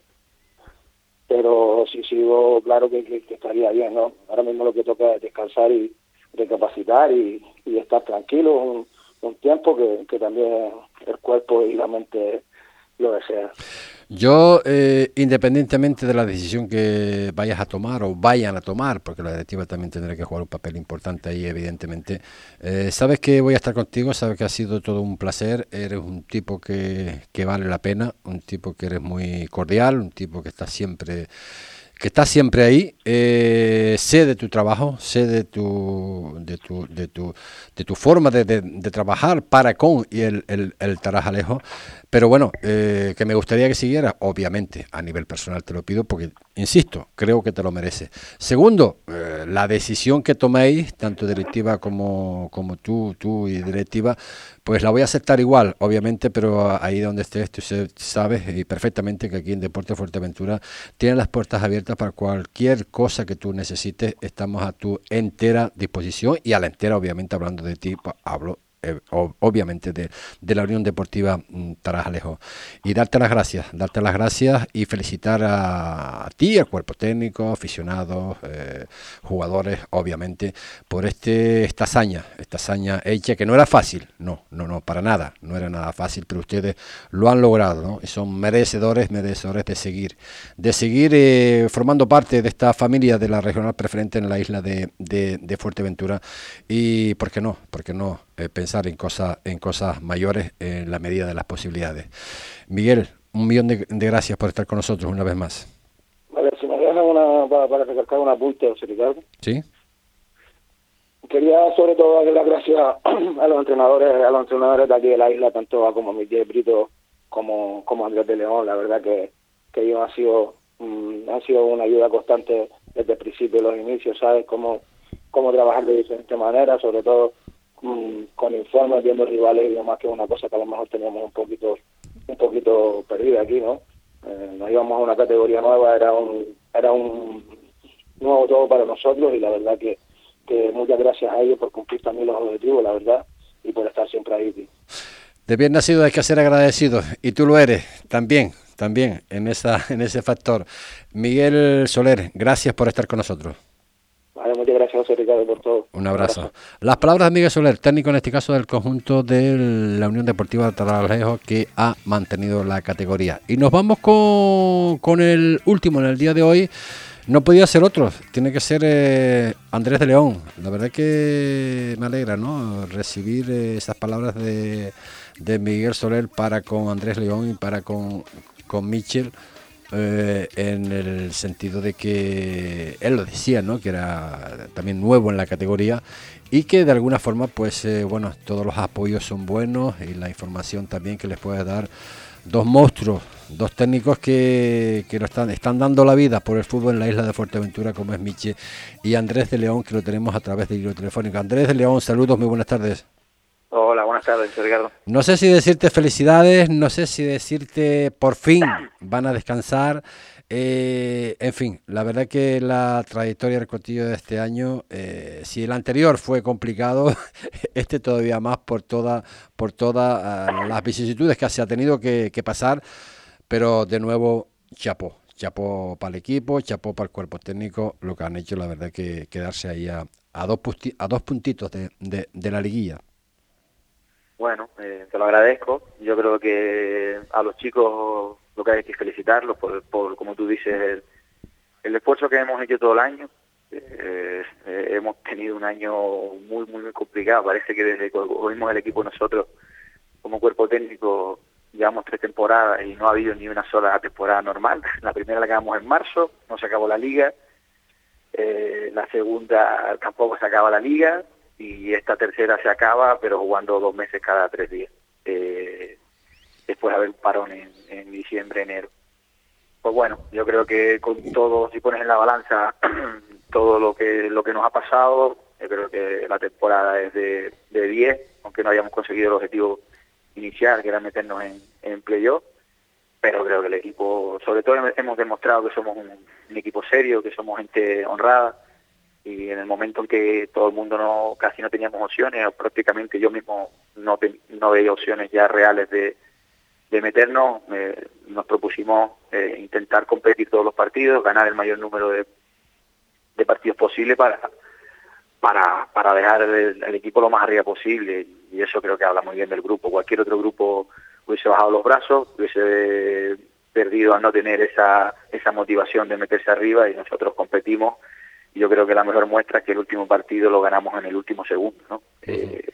pero si sigo, claro que, estaría bien, ¿no? Ahora mismo lo que toca es descansar y recapacitar y, estar tranquilo un, tiempo que, que también el cuerpo y la mente lo desea. Yo, eh, independientemente de la decisión que vayas a tomar o vayan a tomar, porque la directiva también tendrá que jugar un papel importante ahí, evidentemente, eh, sabes que voy a estar contigo, sabes que ha sido todo un placer, eres un tipo que, que vale la pena, un tipo que eres muy cordial, un tipo que está siempre que está siempre ahí, eh, sé de tu trabajo, sé de tu, de tu, de tu, de tu forma de, de, trabajar para con y el, el, el Tarajalejo, pero bueno, eh, que me gustaría que siguiera, obviamente, a nivel personal te lo pido, porque, insisto, creo que te lo merece. Segundo, eh, la decisión que toméis, tanto directiva como, como tú, tú y directiva, pues la voy a aceptar igual, obviamente, pero ahí donde estés, tú sabes y perfectamente que aquí en Deporte Fuerteventura tienen las puertas abiertas para cualquier cosa que tú necesites, estamos a tu entera disposición y a la entera, obviamente, hablando de ti, pues, hablo eh, obviamente de, la Unión Deportiva mm, Tarajalejo. Y darte las gracias, darte las gracias y felicitar a, ti, al cuerpo técnico, aficionados, eh, jugadores, obviamente, por este esta hazaña, esta hazaña hecha que no era fácil, no, no, no, para nada, no era nada fácil, pero ustedes lo han logrado, ¿no? Y son merecedores, merecedores de seguir, de seguir eh, formando parte de esta familia de la regional preferente en la isla de, de, de Fuerteventura. Y, ¿por qué no? ¿Por qué no? Eh, pensar en cosas, en cosas mayores en la medida de las posibilidades. Miguel, un millón de, gracias por estar con nosotros una vez más. Vale, si me dejan una, para, para recalcar una apunte, Ricardo. Sí. Quería sobre todo darle las gracias <clears throat> a los entrenadores, a los entrenadores de aquí de la isla, tanto a como Miguel Brito como, como Andrés de León. La verdad que, que ellos han sido, mm, han sido una ayuda constante desde el principio, los inicios, ¿sabes? Cómo, cómo trabajar de diferentes maneras, sobre todo con informes, viendo rivales y demás, que es una cosa que a lo mejor teníamos un poquito un poquito perdida aquí, ¿no? Eh, nos íbamos a una categoría nueva, era un era un nuevo todo para nosotros y la verdad que, que muchas gracias a ellos por cumplir también los objetivos, la verdad, y por estar siempre ahí. De bien nacido hay que ser agradecido y tú lo eres también, también en esa en ese factor. Miguel Soler, gracias por estar con nosotros muchas gracias, Ricardo, por todo. Un abrazo. Las palabras de Miguel Soler, técnico en este caso del conjunto de la Unión Deportiva de Taralejo, que ha mantenido la categoría. Y nos vamos con, con el último en el día de hoy. No podía ser otro, tiene que ser eh, Andrés de León. La verdad que me alegra ¿no? recibir eh, esas palabras de, de Miguel Soler para con Andrés León y para con, con Michel eh, en el sentido de que él lo decía, ¿no? que era también nuevo en la categoría y que de alguna forma, pues eh, bueno, todos los apoyos son buenos y la información también que les puede dar dos monstruos, dos técnicos que, que lo están, están dando la vida por el fútbol en la isla de Fuerteventura, como es Miche, y Andrés de León, que lo tenemos a través de hilo telefónico. Andrés de León, saludos, muy buenas tardes. Hola, buenas tardes, Ricardo. No sé si decirte felicidades, no sé si decirte por fin van a descansar. Eh, en fin, la verdad que la trayectoria del Cotillo de este año, eh, si el anterior fue complicado, <laughs> este todavía más por toda, por todas ah, las vicisitudes que se ha tenido que, pasar, pero de nuevo, chapó, chapó para el equipo, chapó para el cuerpo técnico, lo que han hecho, la verdad que quedarse ahí a, dos, a dos puntitos de, de la liguilla. Bueno, eh, te lo agradezco. Yo creo que a los chicos lo que hay que felicitarlos por, por como tú dices, el, esfuerzo que hemos hecho todo el año. Eh, eh, hemos tenido un año muy, muy, muy complicado. Parece que desde que vimos el equipo nosotros, como cuerpo técnico, llevamos tres temporadas y no ha habido ni una sola temporada normal. La primera la acabamos en marzo, no se acabó la liga. la segunda tampoco se acaba la liga y esta tercera se acaba, pero jugando dos meses cada tres días, eh, después de haber un parón en, diciembre, enero. Pues bueno, yo creo que con todo, si pones en la balanza <clears throat> todo lo que lo que nos ha pasado, yo creo que la temporada es de, de 10, aunque no hayamos conseguido el objetivo inicial, que era meternos en, en playoff, pero creo que el equipo, sobre todo hemos demostrado que somos un equipo serio, que somos gente honrada, y en el momento en que todo el mundo no casi no teníamos opciones o prácticamente yo mismo no no veía opciones ya reales de, de meternos eh, nos propusimos eh, intentar competir todos los partidos ganar el mayor número de, de partidos posible para para para dejar el, equipo lo más arriba posible y eso creo que habla muy bien del grupo cualquier otro grupo hubiese bajado los brazos hubiese perdido al no tener esa, esa motivación de meterse arriba y nosotros competimos. Y yo creo que la mejor muestra es que el último partido lo ganamos en el último segundo, ¿no? Eh,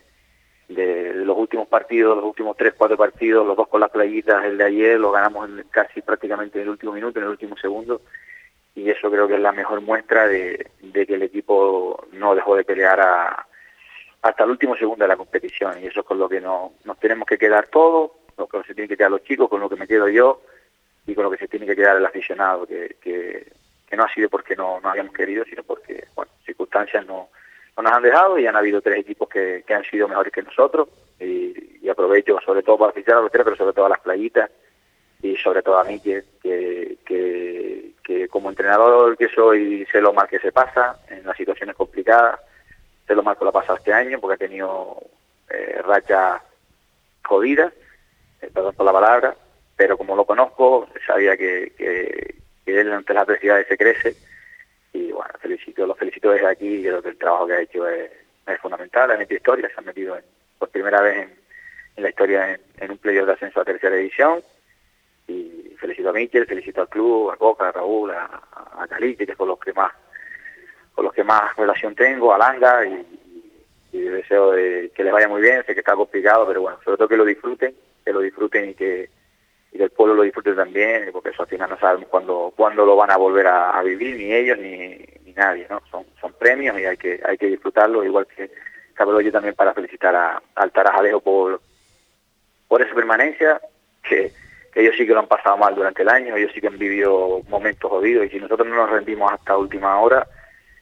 de, los últimos partidos, los últimos tres, cuatro partidos, los dos con las playitas, el de ayer, lo ganamos en, casi prácticamente en el último minuto, en el último segundo. Y eso creo que es la mejor muestra de, que el equipo no dejó de pelear hasta el último segundo de la competición. Y eso es con lo que no, nos tenemos que quedar todos, lo que se tienen que quedar los chicos, con lo que me quedo yo y con lo que se tiene que quedar el aficionado, que, que, no ha sido porque no, no habíamos querido, sino porque bueno, circunstancias no, no nos han dejado y han habido tres equipos que, que han sido mejores que nosotros. Y, aprovecho sobre todo para felicitar a los tres, pero sobre todo a las playitas y sobre todo a mí que, que, que, como entrenador que soy sé lo mal que se pasa en las situaciones complicadas, sé lo mal que lo ha pasado este año porque ha tenido eh, rachas jodidas, eh, perdón por la palabra, pero como lo conozco, sabía que, que, él ante las adversidades se crece. Y bueno, felicito, los felicito desde aquí, creo que el trabajo que ha hecho es, fundamental, ha metido historia, se ha metido por primera vez en, la historia en, un playoff de ascenso a tercera edición y felicito a Michel, felicito al club, a Coca, a Raúl, a, a Cali, que es con los que más con los que más relación tengo, a Langa y, y deseo de que les vaya muy bien, sé que está complicado, pero bueno, sobre todo que lo disfruten, que lo disfruten y que y que el pueblo lo disfrute también, porque eso al final no sabemos cuándo, cuándo lo van a volver a, vivir, ni ellos ni, nadie, ¿no? Son, son premios y hay que, hay que disfrutarlo, igual que yo también para felicitar a, al Tarajalejo por, por esa permanencia, que, ellos sí que lo han pasado mal durante el año, ellos sí que han vivido momentos jodidos y si nosotros no nos rendimos hasta última hora,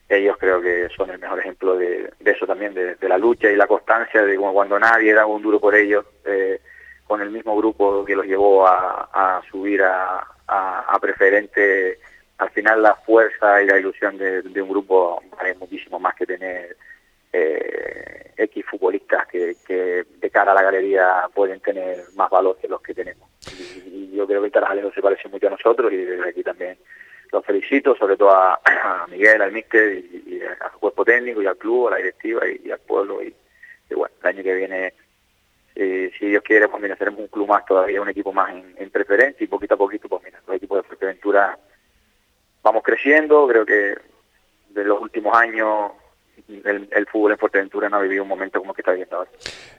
ellos creo que son el mejor ejemplo de, eso también, de, de, la lucha y la constancia, de como cuando nadie da un duro por ellos, eh, con el mismo grupo que los llevó a, subir a, preferente, al final la fuerza y la ilusión de, un grupo vale muchísimo más que tener eh, X futbolistas que, de cara a la galería pueden tener más valor que los que tenemos. Y, yo creo que el Tarajalejo se parece mucho a nosotros y desde aquí también los felicito, sobre todo a, Miguel, al míster y, al cuerpo técnico y al club, a la directiva y, al pueblo. Y, y bueno, el año que viene eh, si Dios quiere, pues mira, seremos un club más todavía, un equipo más en, preferencia y poquito a poquito, pues mira, los equipos de Fuerteventura vamos creciendo, creo que de los últimos años el, fútbol en Fuerteventura no ha vivido un momento como que está viendo ahora.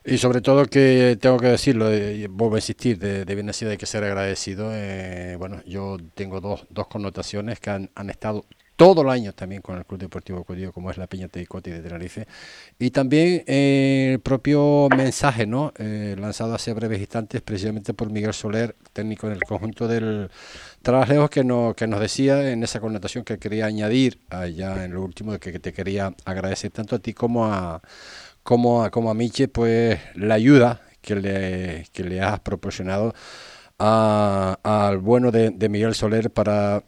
Y sobre todo que tengo que decirlo, y vuelvo a insistir, de, de bien nacido hay que ser agradecido. Eh, bueno, yo tengo dos, dos connotaciones que han, han estado todo el año también con el Club Deportivo Código, como es la Peña Teicoti de Tenerife. Y también eh, el propio mensaje ¿no? Eh, lanzado hace breves instantes, precisamente por Miguel Soler, técnico en el conjunto del Trabajo, que, no, que nos decía en esa connotación que quería añadir allá en lo último, que, te quería agradecer tanto a ti como a, como a, como a Miche, pues la ayuda que le, que le has proporcionado al bueno de, de Miguel Soler para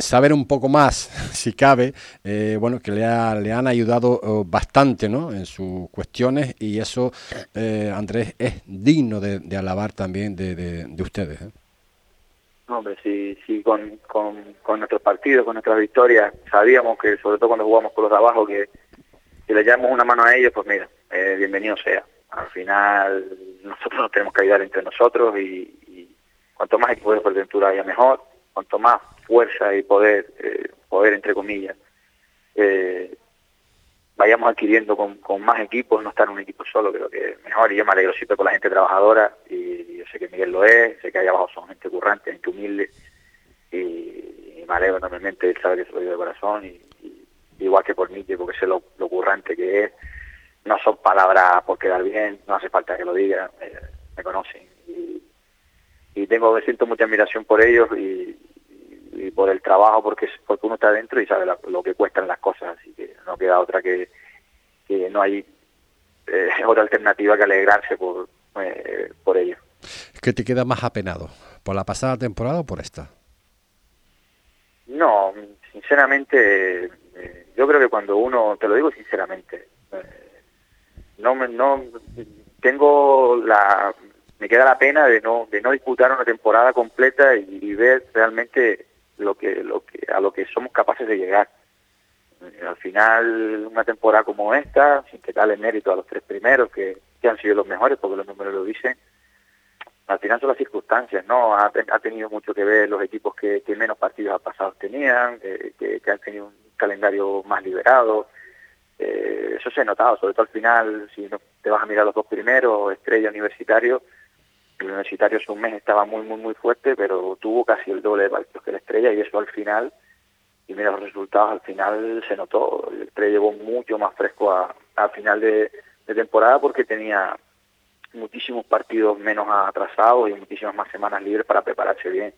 saber un poco más, <laughs> si cabe, eh, bueno, que le, le han ayudado oh, bastante ¿no? en sus cuestiones y eso, eh, Andrés, es digno de, alabar también de, de, ustedes. Hombre, sí, sí con, con, nuestros partidos, con nuestras victorias, sabíamos que, sobre todo cuando jugamos con los de abajo, que si le echamos una mano a ellos, pues mira, bienvenido sea. Al final, nosotros nos tenemos que ayudar entre nosotros y, cuanto más equipos de Fuerteventura haya mejor, cuanto más fuerza y poder, eh, poder entre comillas, eh, vayamos adquiriendo con, más equipos, no estar en un equipo solo, creo que es mejor. Y yo me alegro siempre con la gente trabajadora, y yo sé que Miguel lo es, sé que allá abajo son gente currante, gente humilde, y, me alegro enormemente, él sabe que se lo digo de corazón, y, igual que por mí, porque sé lo, lo, currante que es. No son palabras por quedar bien, no hace falta que lo diga, me conocen. Y, y tengo, me siento mucha admiración por ellos y, y por el trabajo, porque, porque uno está dentro y sabe lo que cuestan las cosas, así que no queda otra que, que no hay eh, <laughs> otra alternativa que alegrarse por, eh, por ello. ¿Qué te queda más apenado? ¿Por la pasada temporada o por esta? No, sinceramente, eh, yo creo que cuando uno, te lo digo sinceramente, no me, no tengo la me queda la pena de no de no disputar una temporada completa y ver realmente lo que, lo que, a lo que somos capaces de llegar. Eh, al final, una temporada como esta, sin que el mérito a los tres primeros, que, que han sido los mejores, porque los números lo dicen, al final son las circunstancias, ¿no? Ha, tenido mucho que ver los equipos que, menos partidos pasados tenían, que, han tenido un calendario más liberado. Eh, eso se ha notado, sobre todo al final, si no, te vas a mirar los dos primeros, Estrella Universitario, el Universitario hace un mes estaba muy, muy, muy fuerte, pero tuvo casi el doble de partidos que la Estrella y eso al final, y mira los resultados, al final se notó. El Estrella llegó mucho más fresco a, final de temporada porque tenía muchísimos partidos menos atrasados y muchísimas más semanas libres para prepararse bien.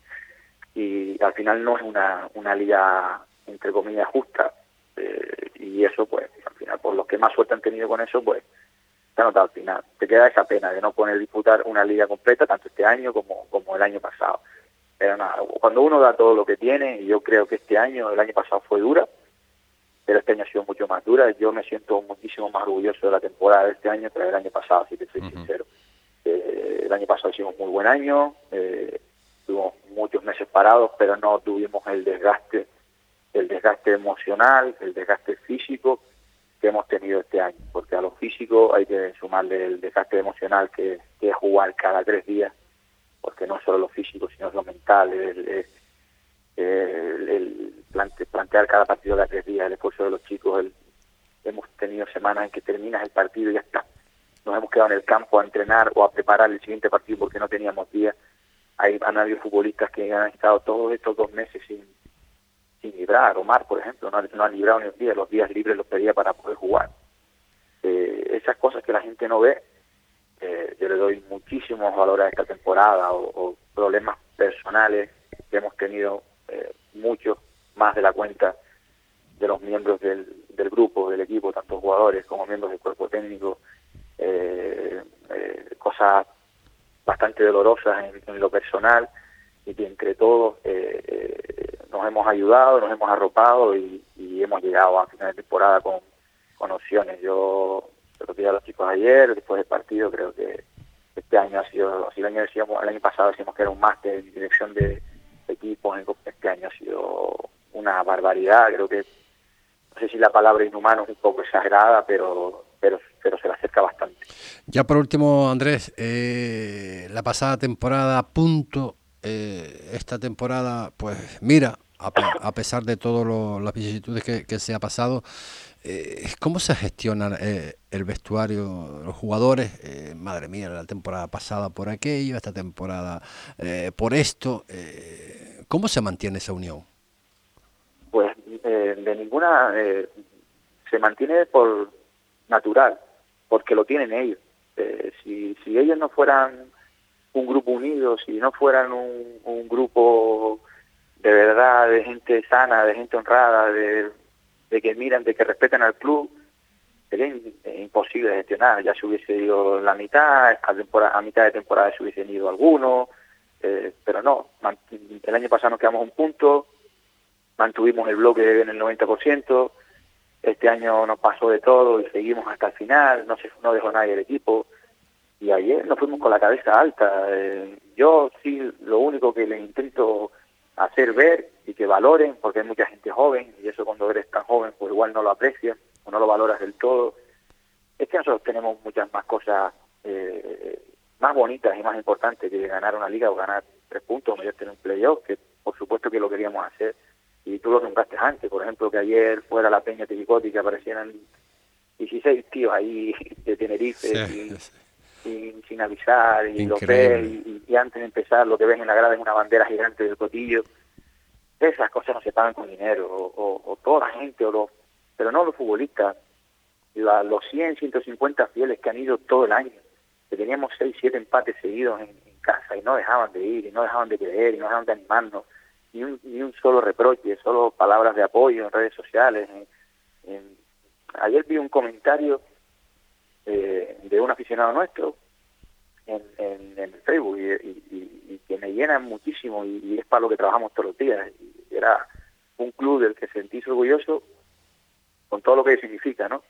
Y al final no es una, una liga, entre comillas, justa. Eh, y eso, pues, al final, por los que más suerte han tenido con eso, pues, se ha notado al final. Te queda esa pena de no poder disputar una liga completa, tanto este año como, como el año pasado. Pero nada, cuando uno da todo lo que tiene, y yo creo que este año, el año pasado fue dura, pero este año ha sido mucho más dura. Yo me siento muchísimo más orgulloso de la temporada de este año que del año pasado, si te soy sincero. Eh, el año pasado hicimos muy buen año, eh, tuvimos muchos meses parados, pero no tuvimos el desgaste, el desgaste emocional, el desgaste físico que hemos tenido este año, porque a lo físico hay que sumarle el desgaste emocional que, es jugar cada tres días, porque no solo lo físico, sino lo mental, el, el, plantear cada partido cada tres días, el esfuerzo de los chicos, hemos tenido semanas en que terminas el partido y ya está. Nos hemos quedado en el campo a entrenar o a preparar el siguiente partido porque no teníamos días. Hay, han habido futbolistas que han estado todos estos dos meses sin, sin librar. Omar, por ejemplo, no, no han librado ni un día. Los días libres los pedía para poder jugar. Eh, esas cosas que la gente no ve, eh, yo le doy muchísimos valores a esta temporada o problemas personales que hemos tenido eh, mucho más de la cuenta de los miembros del, del, grupo, del equipo, tanto jugadores como miembros del cuerpo técnico, eh, eh, cosas bastante dolorosas en, lo personal y que entre todos nos hemos ayudado, nos hemos arropado y, hemos llegado a final de temporada con, con opciones. Yo se lo dije a los chicos ayer, después del partido, creo que este año ha sido, si el año decíamos, el año pasado decíamos que era un máster en dirección de equipos este año ha sido una barbaridad, creo que no sé si la palabra inhumano es un poco exagerada, pero pero pero se le acerca bastante. Ya por último, Andrés, eh, la pasada temporada, punto, eh, esta temporada, pues mira, a, pesar de todas las vicisitudes que, se ha pasado, eh, ¿Cómo se gestiona eh, el vestuario, los jugadores? Eh, madre mía, la temporada pasada por aquello, esta temporada por esto. ¿Cómo se mantiene esa unión? Pues de ninguna, se mantiene por natural, porque lo tienen ellos. si, si ellos no fueran un grupo unido, si no fueran un, un grupo de verdad, de gente sana, de gente honrada, de que miran, de que respetan al club, sería imposible de gestionar. Ya se hubiese ido la mitad, a, temporada, a mitad de temporada se hubiesen ido algunos, eh, pero no. El año pasado nos quedamos un punto, mantuvimos el bloque en el 90%, este año nos pasó de todo y seguimos hasta el final, no, se, no dejó nadie el equipo. Y ayer nos fuimos con la cabeza alta. Eh, yo sí, lo único que les intento hacer ver y que valoren, porque hay mucha gente joven, y eso cuando eres tan joven, pues igual no lo aprecias o no lo valoras del todo. Es que nosotros tenemos muchas más cosas eh, más bonitas y más importantes que ganar una liga o ganar tres puntos, o tener un playoff, que por supuesto que lo queríamos hacer, y tú lo nombraste antes, por ejemplo, que ayer fuera la Peña Tilicoti que aparecieran 16 tíos ahí de Tenerife, sin, sin, avisar, y lo ves, y, antes de empezar lo que ves en la grada es una bandera gigante del cotillo, esas cosas no se pagan con dinero, o, toda la gente, o los, pero no los futbolistas, los 100, 150 fieles que han ido todo el año, que teníamos 6, 7 empates seguidos en, casa y no dejaban de ir, y no dejaban de creer, y no dejaban de animarnos, ni un, ni un solo reproche, solo palabras de apoyo en redes sociales. ayer vi un comentario eh, de un aficionado nuestro en, en, Facebook y, que me llena muchísimo y, es para lo que trabajamos todos los días. era un club del que sentís orgulloso con todo lo que significa, ¿no?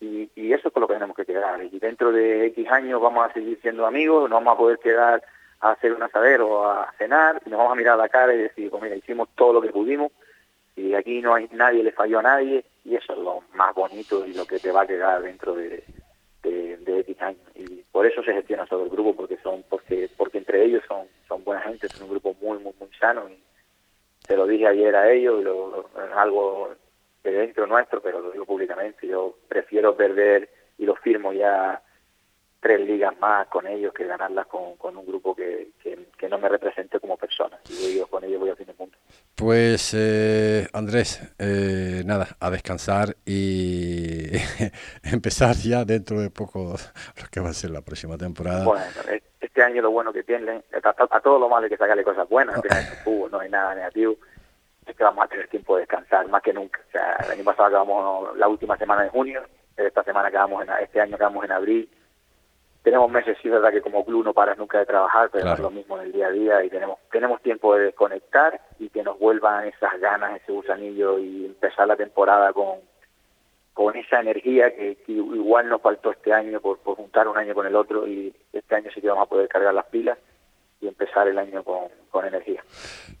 Y, y eso es con lo que tenemos que quedar. Y dentro de X años vamos a seguir siendo amigos, no vamos a poder quedar a hacer un asadero o a cenar, y nos vamos a mirar la cara y decir, pues mira, hicimos todo lo que pudimos y aquí no hay nadie le falló a nadie y eso es lo más bonito y lo que te va a quedar dentro de, de, de X años. Y por eso se gestiona todo el grupo porque son porque porque entre ellos son son buena gente es un grupo muy muy muy sano y te lo dije ayer a ellos lo, es algo de dentro nuestro pero lo digo públicamente yo prefiero perder y lo firmo ya tres ligas más con ellos que ganarlas con, con un grupo que, que, no me represente como persona. Y yo con ellos voy a fin de mundo. Pues eh, Andrés, eh, nada, a descansar y <laughs> empezar ya dentro de poco <laughs> lo que va a ser la próxima temporada. Bueno, este año lo bueno que tienen, a, todo lo malo hay que sacarle cosas buenas, no hay nada negativo, es que vamos a tener tiempo de descansar más que nunca. O sea, el año pasado acabamos la última semana de junio, esta semana acabamos en, este año acabamos en abril, tenemos meses, sí, verdad que como club no paras nunca de trabajar, pero es lo mismo en el día a día y tenemos tenemos tiempo de desconectar y que nos vuelvan esas ganas, ese gusanillo y empezar la temporada con, con esa energía que, igual nos faltó este año por, por, juntar un año con el otro y este año sí que vamos a poder cargar las pilas y empezar el año con, con energía.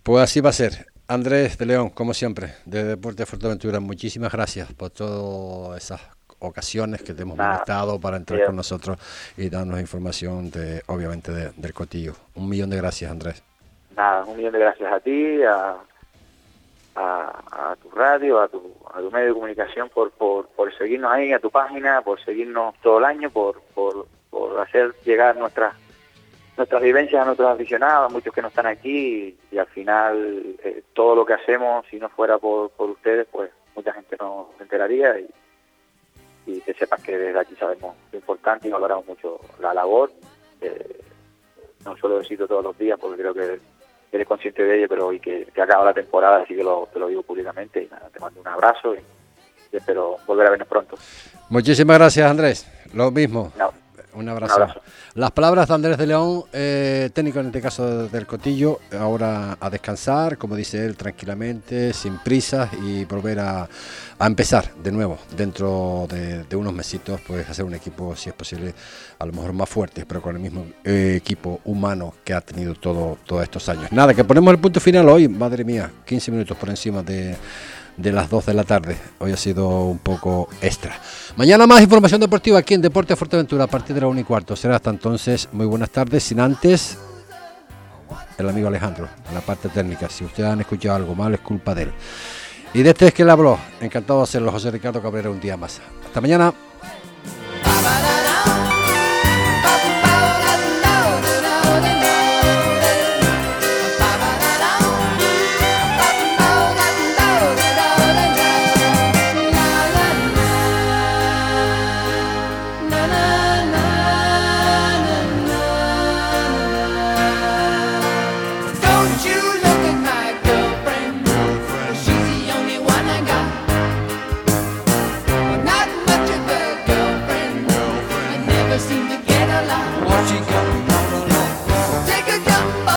Pues así va a ser. Andrés de León, como siempre, de Deporte Fuerteventura, muchísimas gracias por todas esas ocasiones que te hemos molestado para entrar con nosotros y darnos información de, obviamente, del cotillo. Un millón de gracias, Andrés. Nada, un millón de gracias a ti, a, a, tu radio, a tu, a tu medio de comunicación por, por, por seguirnos ahí, a tu página, por seguirnos todo el año, por, por, por hacer llegar nuestras nuestras vivencias a nuestros aficionados, a muchos que no están aquí y, al final eh, todo lo que hacemos, si no fuera por, por ustedes, pues mucha gente no se enteraría y, y que sepas que desde aquí sabemos lo importante y valoramos mucho la labor. Eh, no solo decirlo todos los días porque creo que eres consciente de ello, pero hoy que, acaba la temporada, así que lo, te lo digo públicamente y nada, te mando un abrazo y, espero volver a vernos pronto. Muchísimas gracias Andrés, lo mismo. Un abrazo. Las palabras de Andrés de León, eh, técnico en este caso del Cotillo, ahora a descansar, como dice él, tranquilamente, sin prisas y volver a, empezar de nuevo dentro de, unos mesitos, pues hacer un equipo, si es posible, a lo mejor más fuerte, pero con el mismo eh, equipo humano que ha tenido todo, todos estos años. Nada, que ponemos el punto final hoy, madre mía, 15 minutos por encima de de las 2 de la tarde. Hoy ha sido un poco extra. Mañana más información deportiva aquí en Deporte Fuerteventura a partir de la 1 y cuarto. Será hasta entonces muy buenas tardes. Sin antes, el amigo Alejandro, en la parte técnica. Si ustedes han escuchado algo mal, es culpa de él. Y de este es que le habló. Encantado de hacerlo, José Ricardo Cabrera, un día más. Hasta mañana.